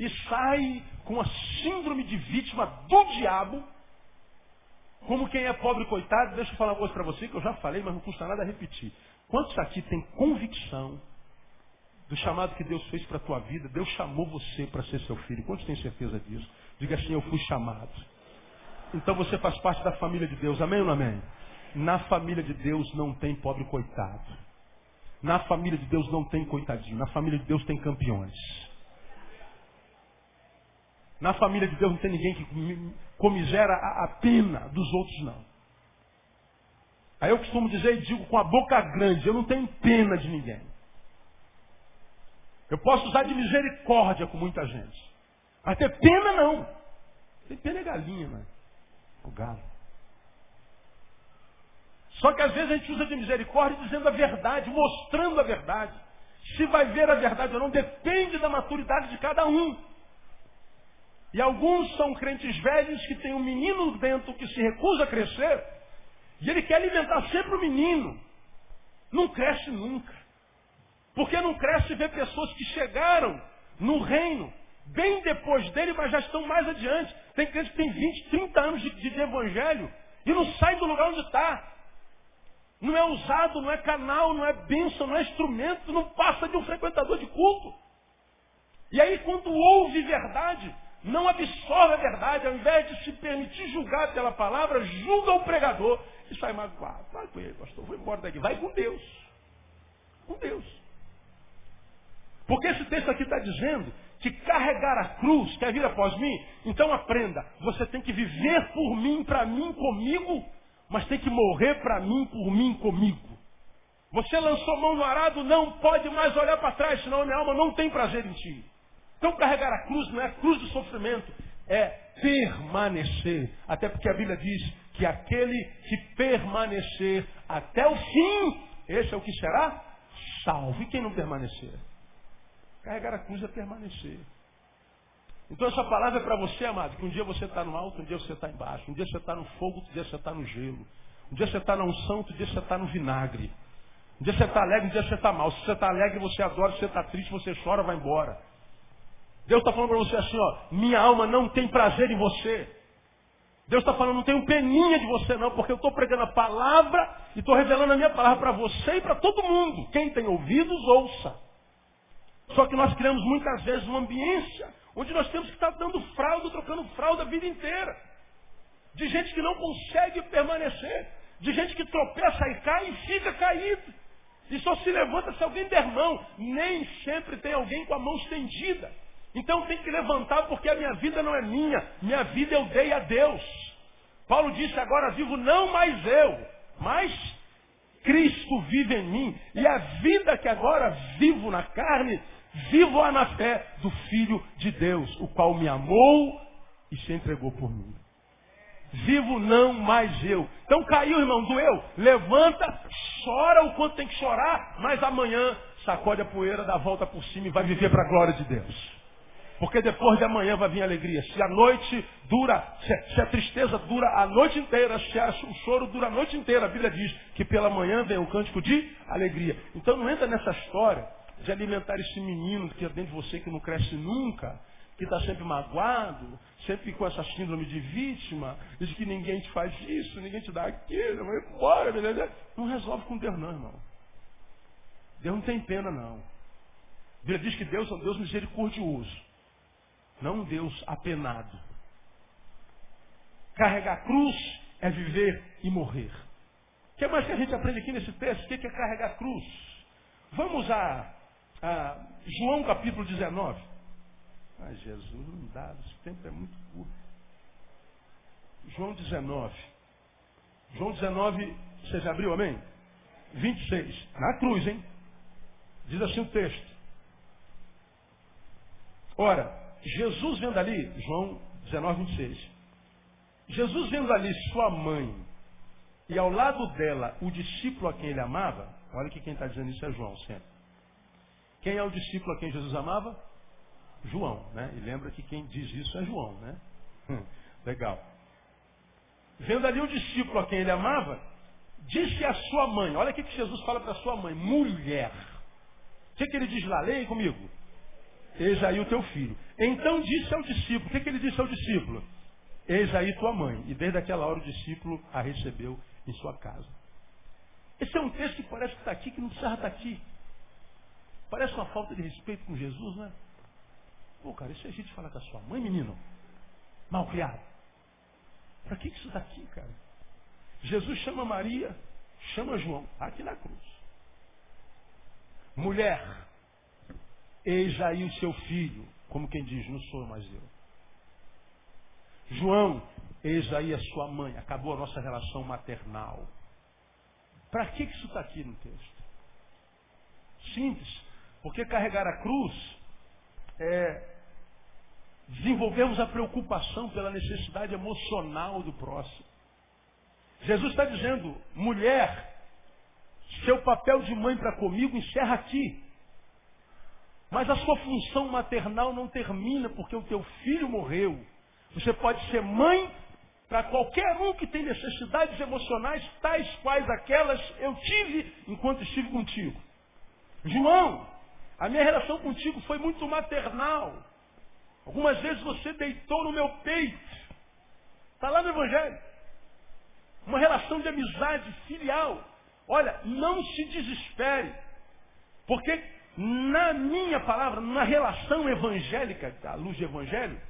E sai com a síndrome de vítima do diabo. Como quem é pobre coitado, deixa eu falar uma coisa para você que eu já falei, mas não custa nada repetir. Quantos aqui tem convicção do chamado que Deus fez para a tua vida? Deus chamou você para ser seu filho. Quantos têm certeza disso? Diga assim, eu fui chamado. Então você faz parte da família de Deus. Amém ou não amém? Na família de Deus não tem pobre coitado. Na família de Deus não tem coitadinho. Na família de Deus tem campeões. Na família de Deus não tem ninguém que comisera a, pena dos outros, não. Aí eu costumo dizer e digo com a boca grande, eu não tenho pena de ninguém. Eu posso usar de misericórdia com muita gente. Mas ter pena não. Tem pena é galinha, mano. O galo. Só que às vezes a gente usa de misericórdia dizendo a verdade, mostrando a verdade. Se vai ver a verdade ou não, depende da maturidade de cada um. E alguns são crentes velhos que têm um menino dentro que se recusa a crescer, e ele quer alimentar sempre o menino. Não cresce nunca. Porque não cresce ver pessoas que chegaram no reino bem depois dele, mas já estão mais adiante. Tem crente que tem 20, 30 anos de, de evangelho e não sai do lugar onde está. Não é usado, não é canal, não é bênção, não é instrumento, não passa de um frequentador de culto. E aí, quando ouve verdade, não absorve a verdade, ao invés de se permitir julgar pela palavra, julga o pregador e sai magoado. Vai com ele, pastor, vou embora daqui. Vai com Deus. Com Deus. Porque esse texto aqui está dizendo que carregar a cruz, quer vir após mim? Então aprenda, você tem que viver por mim, para mim, comigo, mas tem que morrer para mim, por mim, comigo. Você lançou mão no arado, não pode mais olhar para trás, senão a minha alma não tem prazer em ti. Então carregar a cruz não é a cruz do sofrimento, é permanecer. Até porque a Bíblia diz que aquele que permanecer até o fim, esse é o que será salvo. E quem não permanecer? Carregar a cruz é permanecer. Então essa palavra é para você, amado, que um dia você está no alto, um dia você está embaixo, um dia você está no fogo, outro dia você está no gelo. Um dia você está na unção, outro dia você está no vinagre. Um dia você está alegre, um dia você está mal. Se você está alegre, você adora. Se você está triste, você chora, vai embora. Deus está falando para você assim, ó, minha alma não tem prazer em você. Deus está falando, não um peninha de você não, porque eu estou pregando a palavra e estou revelando a minha palavra para você e para todo mundo. Quem tem ouvidos, ouça. Só que nós criamos muitas vezes uma ambiência onde nós temos que estar dando fralda, trocando fralda a vida inteira. De gente que não consegue permanecer. De gente que tropeça e cai e fica caído. E só se levanta se alguém der mão. Nem sempre tem alguém com a mão estendida. Então tem que levantar porque a minha vida não é minha. Minha vida eu dei a Deus. Paulo disse agora vivo não mais eu, mas Cristo vive em mim. E a vida que agora vivo na carne, vivo-a na fé do Filho de Deus, o qual me amou e se entregou por mim. Vivo não mais eu. Então caiu, irmão, doeu. Levanta, chora o quanto tem que chorar, mas amanhã sacode a poeira, dá a volta por cima e vai viver para a glória de Deus. Porque depois de amanhã vai vir a alegria. Se a noite dura, se, a tristeza dura a noite inteira, se o choro dura a noite inteira, a Bíblia diz que pela manhã vem o cântico de alegria. Então não entra nessa história de alimentar esse menino que é dentro de você que não cresce nunca, que está sempre magoado, sempre com essa síndrome de vítima, de que ninguém te faz isso, ninguém te dá aquilo, vai embora, beleza? Não resolve com Deus não, irmão. Deus não tem pena não. A Bíblia diz que Deus é um Deus misericordioso, não um Deus apenado. Carregar a cruz é viver e morrer. O que mais que a gente aprende aqui nesse texto? O que é carregar a cruz? Vamos a ah, João capítulo 19. Ah, Jesus, não dá, esse tempo é muito curto. João 19. João 19, você já abriu, amém? 26. Na cruz, hein? Diz assim o texto. Ora, Jesus vendo ali, João 19, 26. Jesus vendo ali sua mãe e ao lado dela o discípulo a quem ele amava, olha que quem está dizendo isso é João sempre. Quem é o discípulo a quem Jesus amava? João, né? E lembra que quem diz isso é João, né? Hum, legal. Vendo ali o discípulo a quem ele amava, disse a sua mãe, olha o que Jesus fala para sua mãe, mulher. O que, que ele diz lá? Leia comigo. Eis aí o teu filho. Então disse ao discípulo, o que, que ele disse ao discípulo? Eis aí tua mãe. E desde aquela hora o discípulo a recebeu em sua casa. Esse é um texto que parece que está aqui, que não precisava estar aqui. Parece uma falta de respeito com Jesus, né? Pô, cara, isso é gente falar com a sua mãe, menino. Mal criado. Para que isso está aqui, cara? Jesus chama Maria, chama João, aqui na cruz. Mulher, eis aí o seu filho, como quem diz, não sou mais eu. João, eis aí a sua mãe, acabou a nossa relação maternal. Para que isso está aqui no texto? Simples. Porque carregar a cruz é desenvolvermos a preocupação pela necessidade emocional do próximo. Jesus está dizendo, mulher, seu papel de mãe para comigo encerra aqui. Mas a sua função maternal não termina porque o teu filho morreu. Você pode ser mãe para qualquer um que tem necessidades emocionais, tais quais aquelas eu tive enquanto estive contigo. João, a minha relação contigo foi muito maternal. Algumas vezes você deitou no meu peito. Está lá no Evangelho. Uma relação de amizade filial. Olha, não se desespere. Porque na minha palavra, na relação evangélica, à luz do evangelho,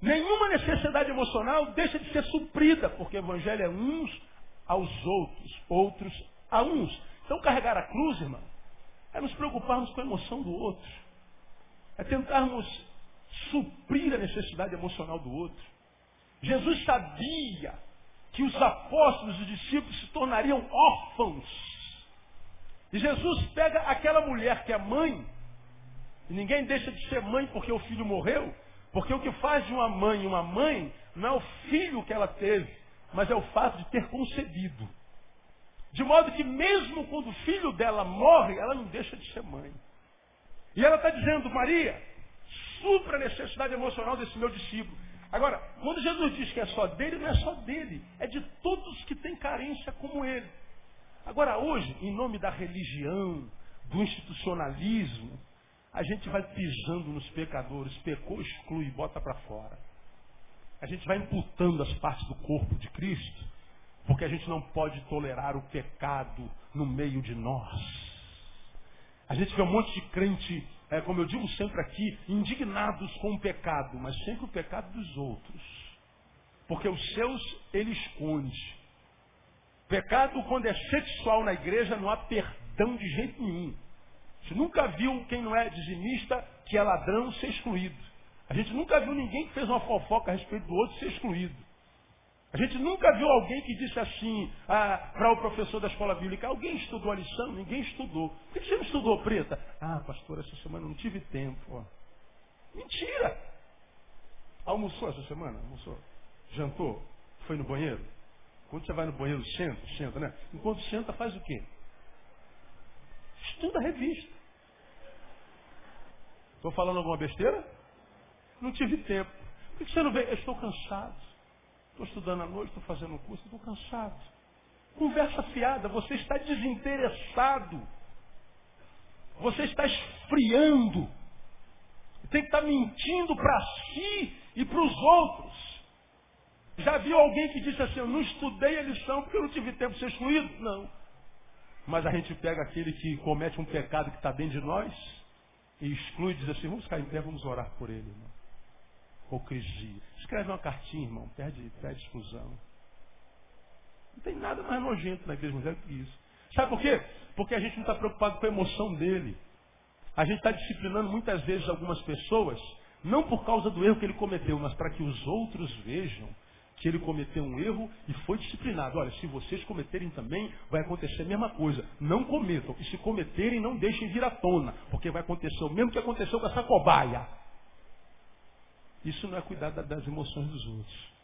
nenhuma necessidade emocional deixa de ser suprida, porque o evangelho é uns aos outros, outros a uns. Então carregar a cruz, irmão, é nos preocuparmos com a emoção do outro. É tentarmos suprir a necessidade emocional do outro. Jesus sabia que os apóstolos e os discípulos se tornariam órfãos. E Jesus pega aquela mulher que é mãe, e ninguém deixa de ser mãe porque o filho morreu, porque o que faz de uma mãe uma mãe não é o filho que ela teve, mas é o fato de ter concebido. De modo que mesmo quando o filho dela morre, ela não deixa de ser mãe. E ela está dizendo, Maria, supra a necessidade emocional desse meu discípulo. Agora, quando Jesus diz que é só dele, não é só dele, é de todos que têm carência como ele. Agora, hoje, em nome da religião, do institucionalismo, a gente vai pisando nos pecadores, pecou, exclui, bota para fora. A gente vai imputando as partes do corpo de Cristo, porque a gente não pode tolerar o pecado no meio de nós. A gente vê um monte de crente é, como eu digo sempre aqui, indignados com o pecado, mas sempre o pecado dos outros. Porque os seus ele esconde. Pecado, quando é sexual na igreja, não há perdão de jeito nenhum. Você nunca viu quem não é dizimista, que é ladrão, ser excluído. A gente nunca viu ninguém que fez uma fofoca a respeito do outro ser excluído. A gente nunca viu alguém que disse assim ah, para o professor da escola bíblica, alguém estudou a lição? Ninguém estudou. Por que você não estudou, preta? Ah, pastor, essa semana não tive tempo. Ó. Mentira! Almoçou essa semana? Almoçou? Jantou? Foi no banheiro? Quando você vai no banheiro, senta, senta, né? Enquanto senta, faz o quê? Estuda a revista. Estou falando alguma besteira? Não tive tempo. Por que você não veio? Eu estou cansado. Estou estudando à noite, estou fazendo um curso, estou cansado. Conversa fiada, você está desinteressado. Você está esfriando. Tem que estar mentindo para si e para os outros. Já viu alguém que disse assim, eu não estudei a lição porque eu não tive tempo de ser excluído? Não. Mas a gente pega aquele que comete um pecado que está dentro de nós e exclui diz assim, vamos ficar em pé, vamos orar por ele. Irmão. Hipocrisia. Escreve uma cartinha, irmão. Perde, perde exclusão. Não tem nada mais nojento na igreja evangélica que isso. Sabe por quê? Porque a gente não está preocupado com a emoção dele. A gente está disciplinando muitas vezes algumas pessoas, não por causa do erro que ele cometeu, mas para que os outros vejam que ele cometeu um erro e foi disciplinado. Olha, se vocês cometerem também, vai acontecer a mesma coisa. Não cometam. E se cometerem, não deixem vir à tona. Porque vai acontecer o mesmo que aconteceu com essa cobaia. Isso não é cuidar das emoções dos outros.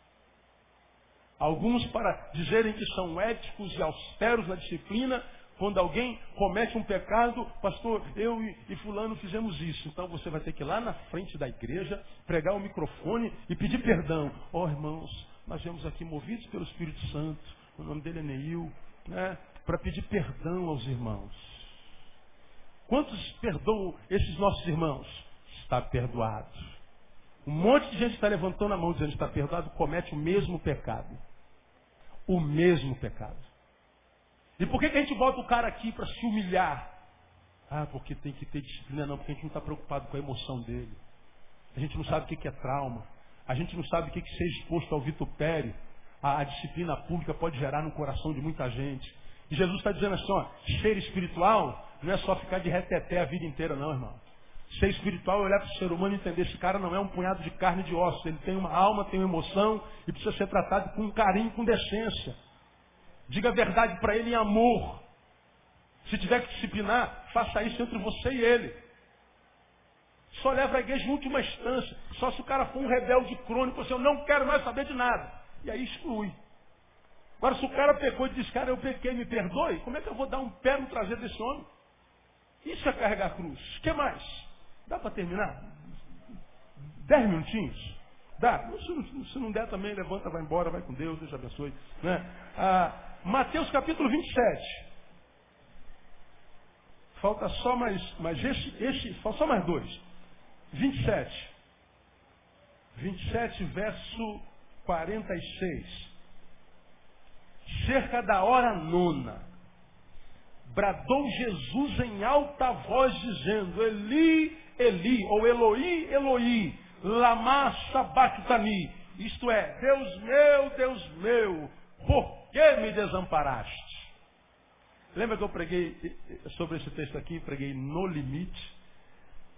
Alguns, para dizerem que são éticos e austeros na disciplina, quando alguém comete um pecado, pastor, eu e, fulano fizemos isso. Então você vai ter que ir lá na frente da igreja, pregar o microfone e pedir perdão. Ó oh, irmãos, nós viemos aqui movidos pelo Espírito Santo, o nome dele é Neil, né, para pedir perdão aos irmãos. Quantos perdoam esses nossos irmãos? Está perdoado. Um monte de gente está levantando a mão dizendo está perdoado, comete o mesmo pecado. O mesmo pecado. E por que, que a gente bota o cara aqui para se humilhar? Ah, porque tem que ter disciplina, não, porque a gente não está preocupado com a emoção dele. A gente não sabe o que é trauma. A gente não sabe o que, que ser exposto ao vitupério, a, disciplina pública pode gerar no coração de muita gente. E Jesus está dizendo assim, ó, ser espiritual não é só ficar de reteté a vida inteira, não, irmão. Ser espiritual é olhar para o ser humano e entender esse cara não é um punhado de carne e de ossos. Ele tem uma alma, tem uma emoção e precisa ser tratado com carinho, com decência. Diga a verdade para ele em amor. Se tiver que disciplinar, faça isso entre você e ele. Só leva a igreja em última instância. Só se o cara for um rebelde crônico, você eu não quero mais saber de nada. E aí exclui. Agora, se o cara pecou e diz, cara, eu pequei, me perdoe, como é que eu vou dar um pé no traseiro desse homem? Isso é carregar a cruz. O que mais? Dá para terminar? Dez minutinhos? Dá? Se não, der também, levanta, vai embora, vai com Deus, Deus abençoe. Né? Ah, Mateus capítulo 27. Falta só mais, mais esse, falta só mais dois. 27. 27, verso 46. Cerca da hora nona, bradou Jesus em alta voz, dizendo: Eli, Eli, ou Eloi, Eloi, lama sabachthani. Isto é, Deus meu, Deus meu, por que me desamparaste? Lembra que eu preguei sobre esse texto aqui, preguei no limite?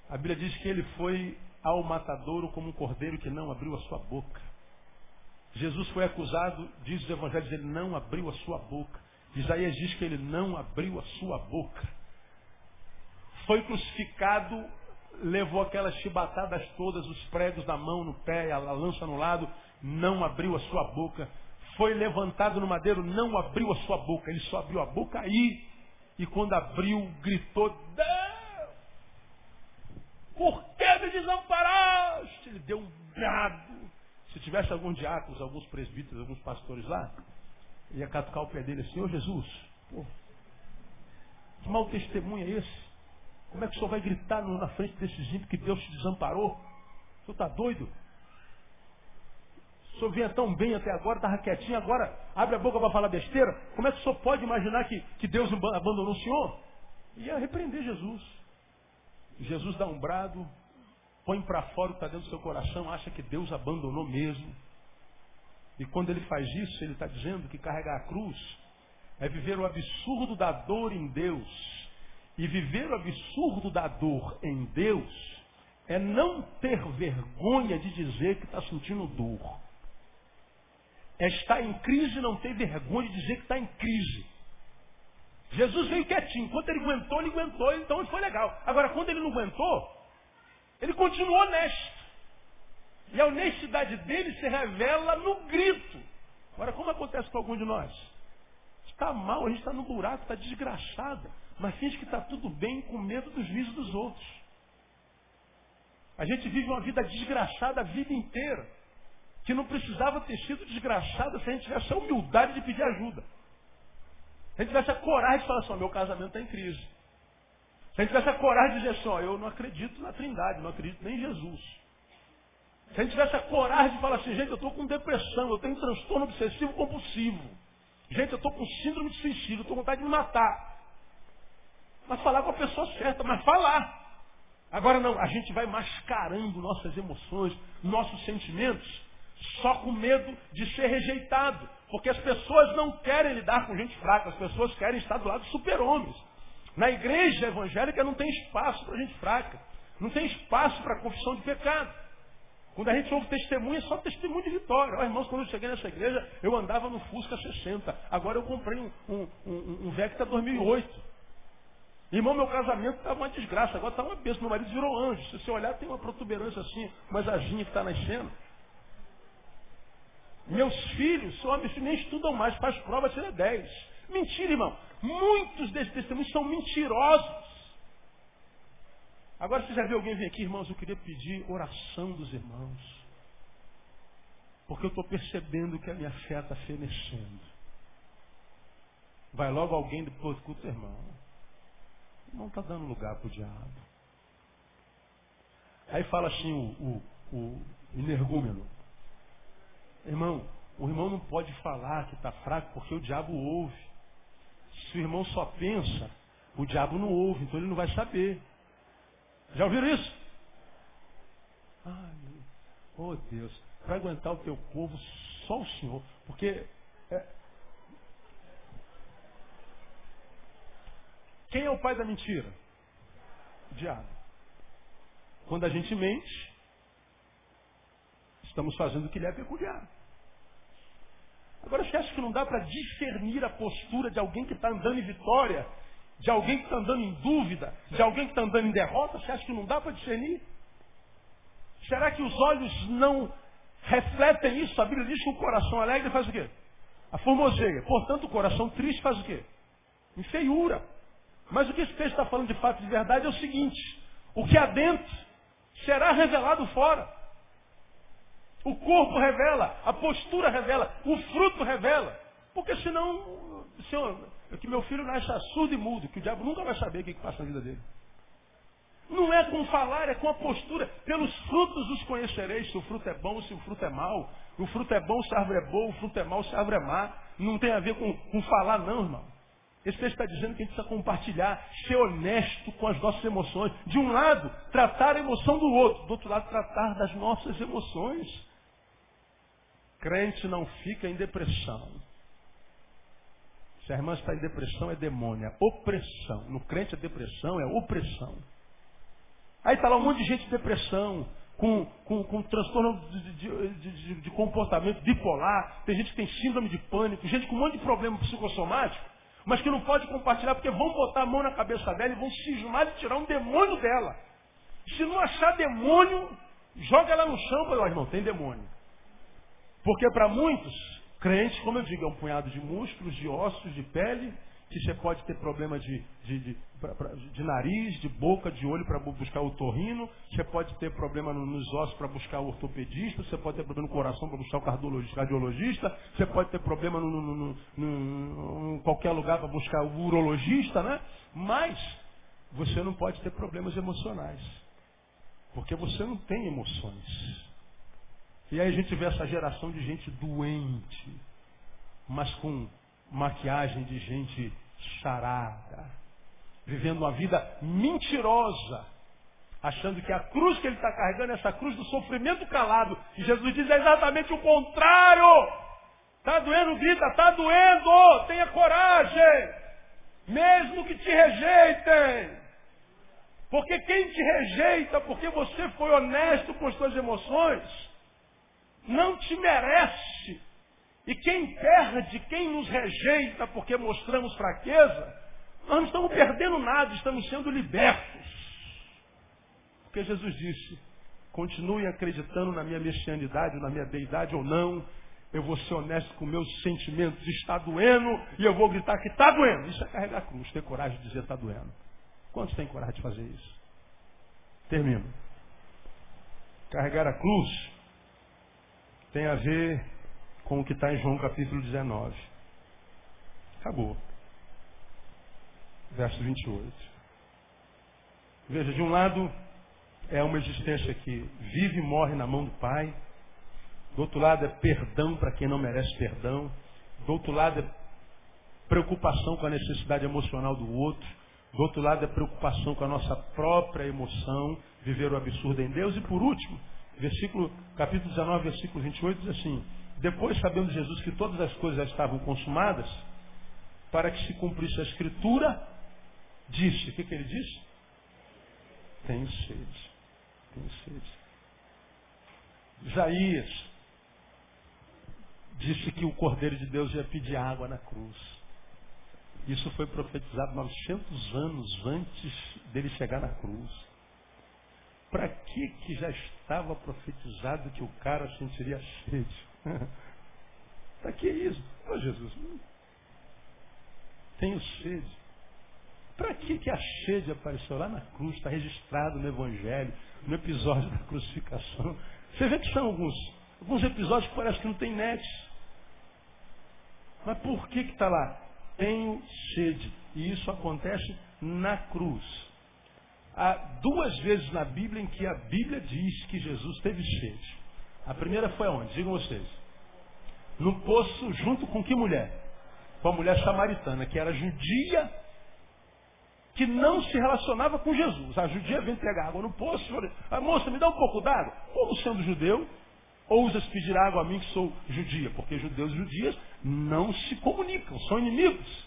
A Bíblia diz que ele foi ao matadouro como um cordeiro que não abriu a sua boca. Jesus foi acusado, diz os evangelhos, ele não abriu a sua boca. Isaías diz que ele não abriu a sua boca. Foi crucificado, levou aquelas chibatadas todas, os pregos na mão, no pé, a lança no lado, não abriu a sua boca. Foi levantado no madeiro, não abriu a sua boca. Ele só abriu a boca aí. E quando abriu, gritou, Deus, por que me desamparaste? Ele deu um brado. Se tivesse algum diáconos, alguns presbíteros, alguns pastores lá, ia catucar o pé dele assim, ô Jesus, pô, que mau testemunho é esse? Como é que o senhor vai gritar na frente desses ímpios que Deus te desamparou? O senhor está doido? O senhor vinha tão bem até agora, estava quietinho, agora abre a boca para falar besteira. Como é que o senhor pode imaginar que, que Deus abandonou o senhor? Ia repreender Jesus. Jesus dá um brado, põe para fora o que está dentro do seu coração, acha que Deus abandonou mesmo. E quando ele faz isso, ele está dizendo que carregar a cruz é viver o absurdo da dor em Deus. E viver o absurdo da dor em Deus é não ter vergonha de dizer que está sentindo dor. É estar em crise e não ter vergonha de dizer que está em crise. Jesus veio quietinho. Enquanto ele aguentou, ele aguentou, então foi legal. Agora, quando ele não aguentou, ele continuou honesto. E a honestidade dele se revela no grito. Agora, como acontece com algum de nós? Está mal, a gente está no buraco, está desgraçada. Mas finge que está tudo bem com medo dos juízos dos outros. A gente vive uma vida desgraçada a vida inteira. Que não precisava ter sido desgraçada se a gente tivesse a humildade de pedir ajuda. Se a gente tivesse a coragem de falar assim, meu casamento está em crise. Se a gente tivesse a coragem de dizer assim, eu não acredito na trindade, não acredito nem em Jesus. Se a gente tivesse a coragem de falar assim, gente, eu estou com depressão, eu tenho transtorno obsessivo compulsivo. Gente, eu estou com síndrome de suicídio, estou com vontade de me matar. Mas falar com a pessoa certa, mas falar. Agora não, a gente vai mascarando nossas emoções, nossos sentimentos, só com medo de ser rejeitado. Porque as pessoas não querem lidar com gente fraca, as pessoas querem estar do lado dos super-homens. Na igreja evangélica não tem espaço para gente fraca. Não tem espaço para confissão de pecado. Quando a gente ouve testemunho, é só testemunho de vitória. Oh, irmãos, quando eu cheguei nessa igreja, eu andava no Fusca 60. Agora eu comprei um, um, um, um Vecta 2008. Irmão, meu casamento estava uma desgraça. Agora está uma bênção. Meu marido virou anjo. Se você olhar, tem uma protuberância assim, umas asinhas que está nascendo. Meus filhos, são homens nem estudam mais, faz prova, tira 10. Mentira, irmão. Muitos desses testemunhos são mentirosos. Agora você já viu alguém vir aqui, irmãos? Eu queria pedir oração dos irmãos. Porque eu estou percebendo que a minha fé está fenecendo. Vai logo alguém depois do culto, irmão. Não está dando lugar para o diabo. Aí fala assim o, o, o energúmeno. Irmão, o irmão não pode falar que está fraco porque o diabo ouve. Se o irmão só pensa, o diabo não ouve, então ele não vai saber. Já ouviram isso? Ai, oh Deus, para aguentar o teu povo, só o Senhor. Porque é... quem é o pai da mentira? O diabo. Quando a gente mente, estamos fazendo o que lhe é peculiar. Agora você acha que não dá para discernir a postura de alguém que está andando em vitória de alguém que está andando em dúvida, de alguém que está andando em derrota, você acha que não dá para discernir? Será que os olhos não refletem isso? A Bíblia diz que o coração alegre faz o quê? A formoseia. Portanto, o coração triste faz o quê? Enfeiura. Mas o que esse texto está falando de fato de verdade é o seguinte: o que há dentro será revelado fora. O corpo revela, a postura revela, o fruto revela. Porque senão, senhor, é que meu filho nasça surdo e mudo, que o diabo nunca vai saber o que, que passa na vida dele. Não é com falar, é com a postura. Pelos frutos os conhecereis, se o fruto é bom, se o fruto é mau. O fruto é bom, se a árvore é boa, o fruto é mau, se a árvore é má. Não tem a ver com, com falar, não, irmão. Esse texto está dizendo que a gente precisa compartilhar, ser honesto com as nossas emoções. De um lado, tratar a emoção do outro. Do outro lado, tratar das nossas emoções. Crente não fica em depressão. Se a irmã está em depressão, é demônio, é opressão. No crente, a depressão é opressão. Aí está lá um monte de gente depressão, com, com, com transtorno de, de, de, de, comportamento bipolar, tem gente que tem síndrome de pânico, gente com um monte de problema psicossomático, mas que não pode compartilhar porque vão botar a mão na cabeça dela e vão cismar e tirar um demônio dela. Se não achar demônio, joga ela no chão e fala, irmão, tem demônio. Porque para muitos, crentes, como eu digo, é um punhado de músculos, de ossos, de pele, que você pode ter problema de, de, de, de nariz, de boca, de olho para buscar o torrino, você pode ter problema nos ossos para buscar o ortopedista, você pode ter problema no coração para buscar o cardiologista, você pode ter problema no, no, no, em qualquer lugar para buscar o urologista, né? Mas você não pode ter problemas emocionais. Porque você não tem emoções. E aí a gente vê essa geração de gente doente, mas com maquiagem de gente charada, vivendo uma vida mentirosa, achando que a cruz que ele está carregando é essa cruz do sofrimento calado. E Jesus diz exatamente o contrário. Está doendo, grita, está doendo, tenha coragem, mesmo que te rejeitem. Porque quem te rejeita, porque você foi honesto com as suas emoções, não te merece. E quem perde, quem nos rejeita porque mostramos fraqueza, nós não estamos perdendo nada, estamos sendo libertos. Porque Jesus disse, continue acreditando na minha messianidade, na minha deidade ou não, eu vou ser honesto com meus sentimentos, está doendo, e eu vou gritar que está doendo. Isso é carregar a cruz, ter coragem de dizer está doendo. Quantos têm coragem de fazer isso? Termino. Carregar a cruz tem a ver com o que está em João capítulo 19. Acabou. Verso 28. Veja, de um lado é uma existência que vive e morre na mão do Pai. Do outro lado é perdão para quem não merece perdão. Do outro lado é preocupação com a necessidade emocional do outro. Do outro lado é preocupação com a nossa própria emoção, viver o absurdo em Deus. E por último, versículo, capítulo 19, versículo 28 diz assim, depois, sabendo Jesus que todas as coisas já estavam consumadas, para que se cumprisse a escritura, disse, o que, que ele disse? Tenho sede, tenho sede. Isaías disse que o Cordeiro de Deus ia pedir água na cruz. Isso foi profetizado 900 anos antes dele chegar na cruz. Para que que já estava profetizado que o cara sentiria sede? Para que isso? Ô Jesus, tenho sede. Para que, que a sede apareceu lá na cruz? Está registrado no Evangelho, no episódio da crucificação. Você vê que são alguns, alguns episódios que parece que não tem net. Mas por que está lá? Tenho sede. E isso acontece na cruz. Há duas vezes na Bíblia em que a Bíblia diz que Jesus teve sede. A primeira foi onde? Digam vocês. No poço, junto com que mulher? Com a mulher samaritana, que era judia, que não se relacionava com Jesus. A judia vem pegar água no poço. Falei, ah, moça, me dá um pouco d'água. Como sendo judeu, ousas pedir água a mim que sou judia? Porque judeus e judias não se comunicam, são inimigos.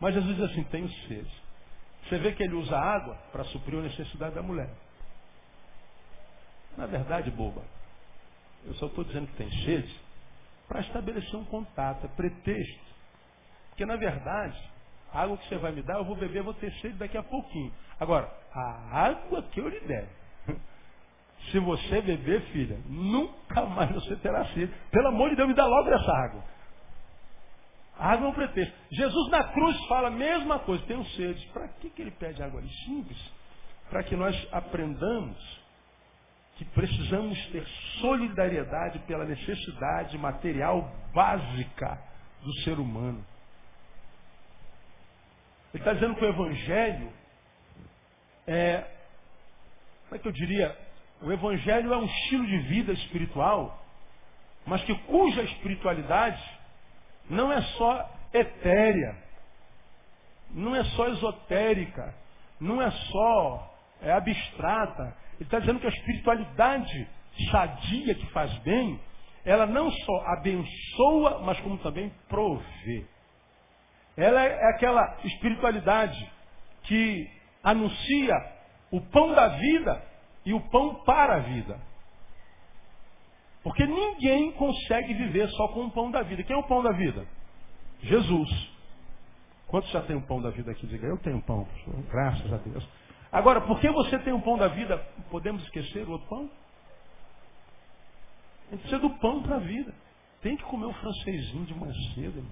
Mas Jesus diz assim, tenho sede. Você vê que ele usa água para suprir a necessidade da mulher. Na verdade, boba, eu só estou dizendo que tem sede para estabelecer um contato, é pretexto. Porque, na verdade, a água que você vai me dar, eu vou beber, vou ter sede daqui a pouquinho. Agora, a água que eu lhe der, se você beber, filha, nunca mais você terá sede. Pelo amor de Deus, me dá logo essa água. Água é um pretexto. Jesus na cruz fala a mesma coisa, tenho sede. Para que, que ele pede água ali? Simples. Para que nós aprendamos que precisamos ter solidariedade pela necessidade material básica do ser humano. Ele está dizendo que o Evangelho é, como é que eu diria? O Evangelho é um estilo de vida espiritual, mas que cuja espiritualidade não é só etérea, não é só esotérica, não é só é abstrata. Ele está dizendo que a espiritualidade sadia que faz bem, ela não só abençoa, mas como também provê. Ela é aquela espiritualidade que anuncia o pão da vida e o pão para a vida. Porque ninguém consegue viver só com o pão da vida. Quem é o pão da vida? Jesus. Quantos já tem o pão da vida aqui? Diga, eu tenho pão. Graças a Deus. Agora, por que você tem o pão da vida? Podemos esquecer o outro pão? A gente precisa do pão para a vida. Tem que comer o francesinho de manhã cedo.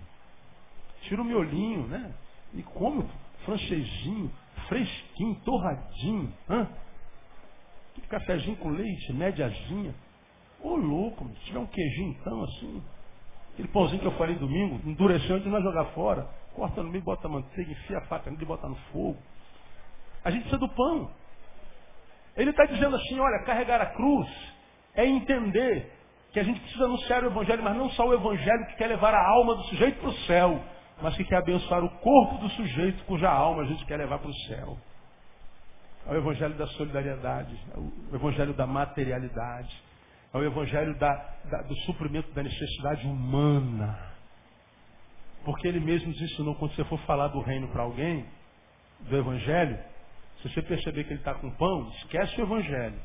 Tira o miolinho, né? E come o francesinho, fresquinho, torradinho. Hã? Cafézinho com leite, médiazinha. Ô louco, se tiver um queijinho então assim, aquele pãozinho que eu falei domingo, endureceu antes de nós jogar fora. Corta no meio, bota manteiga, enfia a faca nele e bota no fogo. A gente precisa do pão. Ele está dizendo assim, olha, carregar a cruz é entender que a gente precisa anunciar o Evangelho, mas não só o Evangelho que quer levar a alma do sujeito para o céu, mas que quer abençoar o corpo do sujeito cuja alma a gente quer levar para o céu. É o Evangelho da solidariedade, é o Evangelho da materialidade, é o Evangelho da, da, do suprimento da necessidade humana. Porque ele mesmo nos ensinou, quando você for falar do reino para alguém, do Evangelho, se você perceber que ele está com pão, esquece o Evangelho.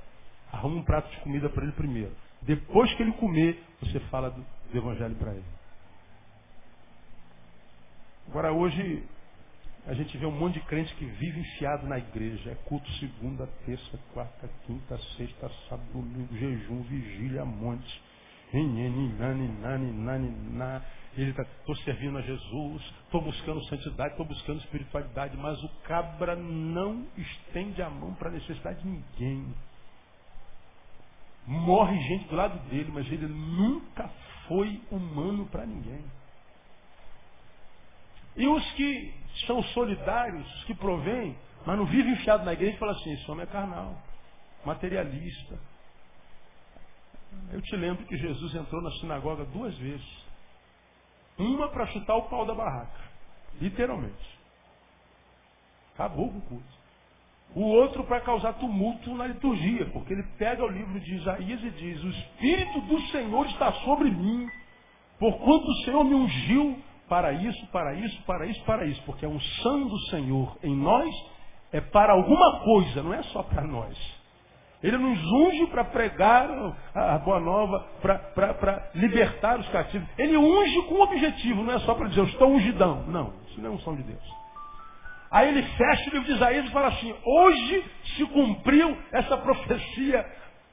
Arruma um prato de comida para ele primeiro. Depois que ele comer, você fala do, do Evangelho para ele. Agora hoje a gente vê um monte de crente que vive enfiado na igreja. É culto segunda, terça, quarta, quinta, sexta, sábado, domingo, jejum, vigília, monte. Ele está, estou servindo a Jesus, estou buscando santidade, estou buscando espiritualidade, mas o cabra não estende a mão para a necessidade de ninguém. Morre gente do lado dele, mas ele nunca foi humano para ninguém. E os que são solidários, os que provêm, mas não vivem enfiado na igreja, falam assim, esse homem é carnal, materialista. Eu te lembro que Jesus entrou na sinagoga duas vezes. Uma para chutar o pau da barraca. Literalmente. Acabou o culto. O outro para causar tumulto na liturgia, porque ele pega o livro de Isaías e diz: O Espírito do Senhor está sobre mim, porquanto o Senhor me ungiu para isso, para isso, para isso, para isso. Porque a unção do Senhor em nós é para alguma coisa, não é só para nós. Ele nos unge para pregar a boa nova, para libertar os cativos. Ele unge com um objetivo, não é só para dizer, eu estou ungidão. Não, isso não é unção de Deus. Aí ele fecha o livro de Isaías e fala assim, hoje se cumpriu essa profecia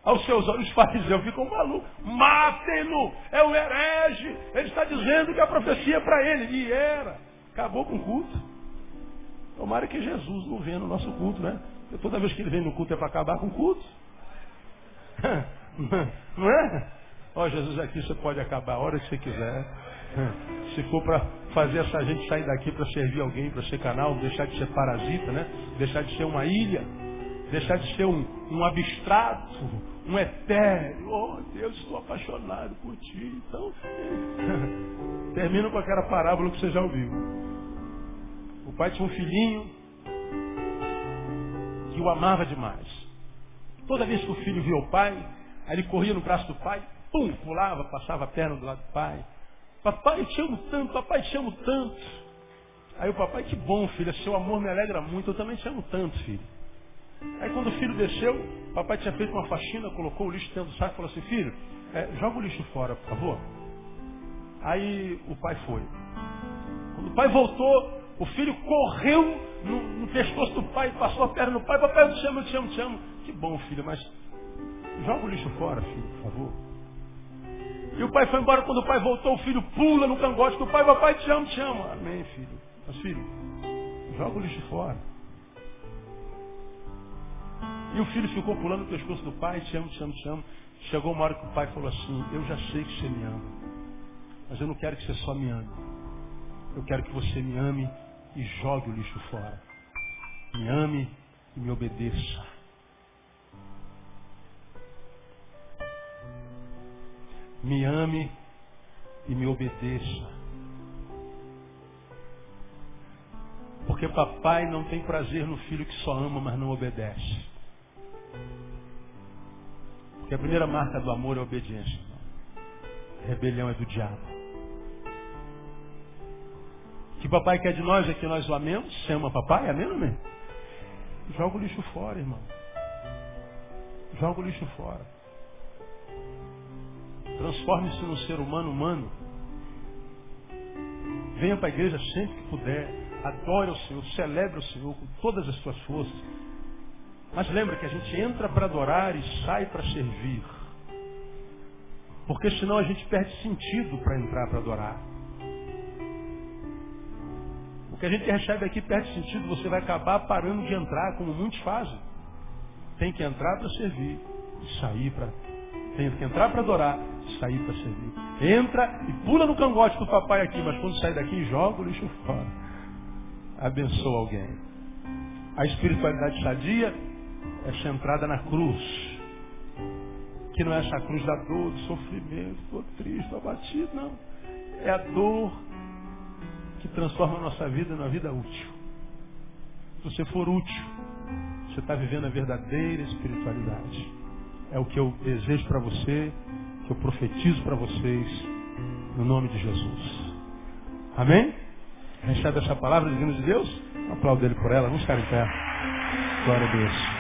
aos seus olhos, os fariseus ficam malucos. Matem-no! É o herege! Ele está dizendo que a profecia é para ele. E era. Acabou com o culto. Tomara que Jesus não venha no nosso culto, né? Porque toda vez que ele vem no culto é para acabar com o culto. Não é? Ó, Jesus, aqui você pode acabar a hora que você quiser. Se for para fazer essa gente sair daqui para servir alguém, para ser canal, deixar de ser parasita, né? Deixar de ser uma ilha, deixar de ser um, um abstrato, um etéreo. Oh Deus, estou apaixonado por ti. Então, termina com aquela parábola que você já ouviu. O pai tinha um filhinho que o amava demais. Toda vez que o filho via o pai, aí ele corria no braço do pai, pum, pulava, passava a perna do lado do pai. Papai, te amo tanto, papai, te amo tanto. Aí o papai, que bom, filho, seu amor me alegra muito, eu também te amo tanto, filho. Aí quando o filho desceu, papai tinha feito uma faxina, colocou o lixo dentro do saco e falou assim, filho, é, joga o lixo fora, por favor. Aí o pai foi. Quando o pai voltou, o filho correu no, no pescoço do pai, passou a perna no pai, papai, eu te amo, eu te amo, eu te amo. Que bom, filho, mas joga o lixo fora, filho, por favor. E o pai foi embora, quando o pai voltou, o filho pula no cangote do pai, papai, te amo, te amo. Amém, filho. Mas filho, joga o lixo fora. E o filho ficou pulando no pescoço do pai, te amo, te amo, te amo. Chegou uma hora que o pai falou assim, eu já sei que você me ama. Mas eu não quero que você só me ame. Eu quero que você me ame e jogue o lixo fora. Me ame e me obedeça. Me ame e me obedeça. Porque papai não tem prazer no filho que só ama, mas não obedece. Porque a primeira marca do amor é a obediência. Rebelião é do diabo. Que papai quer de nós é que nós o amemos. Você ama papai? Amém ou amém? Joga o lixo fora, irmão. Joga o lixo fora. Transforme-se num ser humano humano. Venha para a igreja sempre que puder. Adore o Senhor, celebre o Senhor com todas as suas forças. Mas lembra que a gente entra para adorar e sai para servir. Porque senão a gente perde sentido para entrar para adorar. O que a gente recebe aqui perde sentido, você vai acabar parando de entrar, como muitos fazem. Tem que entrar para servir e sair para. Tem que entrar para adorar e sair para servir. Entra e pula no cangote do papai aqui, mas quando sai daqui, joga o lixo fora. Abençoa alguém. A espiritualidade sadia é centrada na cruz. Que não é essa cruz da dor, do sofrimento, estou triste, estou abatido, não. É a dor que transforma a nossa vida numa vida útil. Se você for útil, você está vivendo a verdadeira espiritualidade. É o que eu desejo para você, que eu profetizo para vocês, no nome de Jesus. Amém? Recebe essa palavra divina de Deus? Aplauda ele por ela. Vamos ficar em pé. Glória a Deus.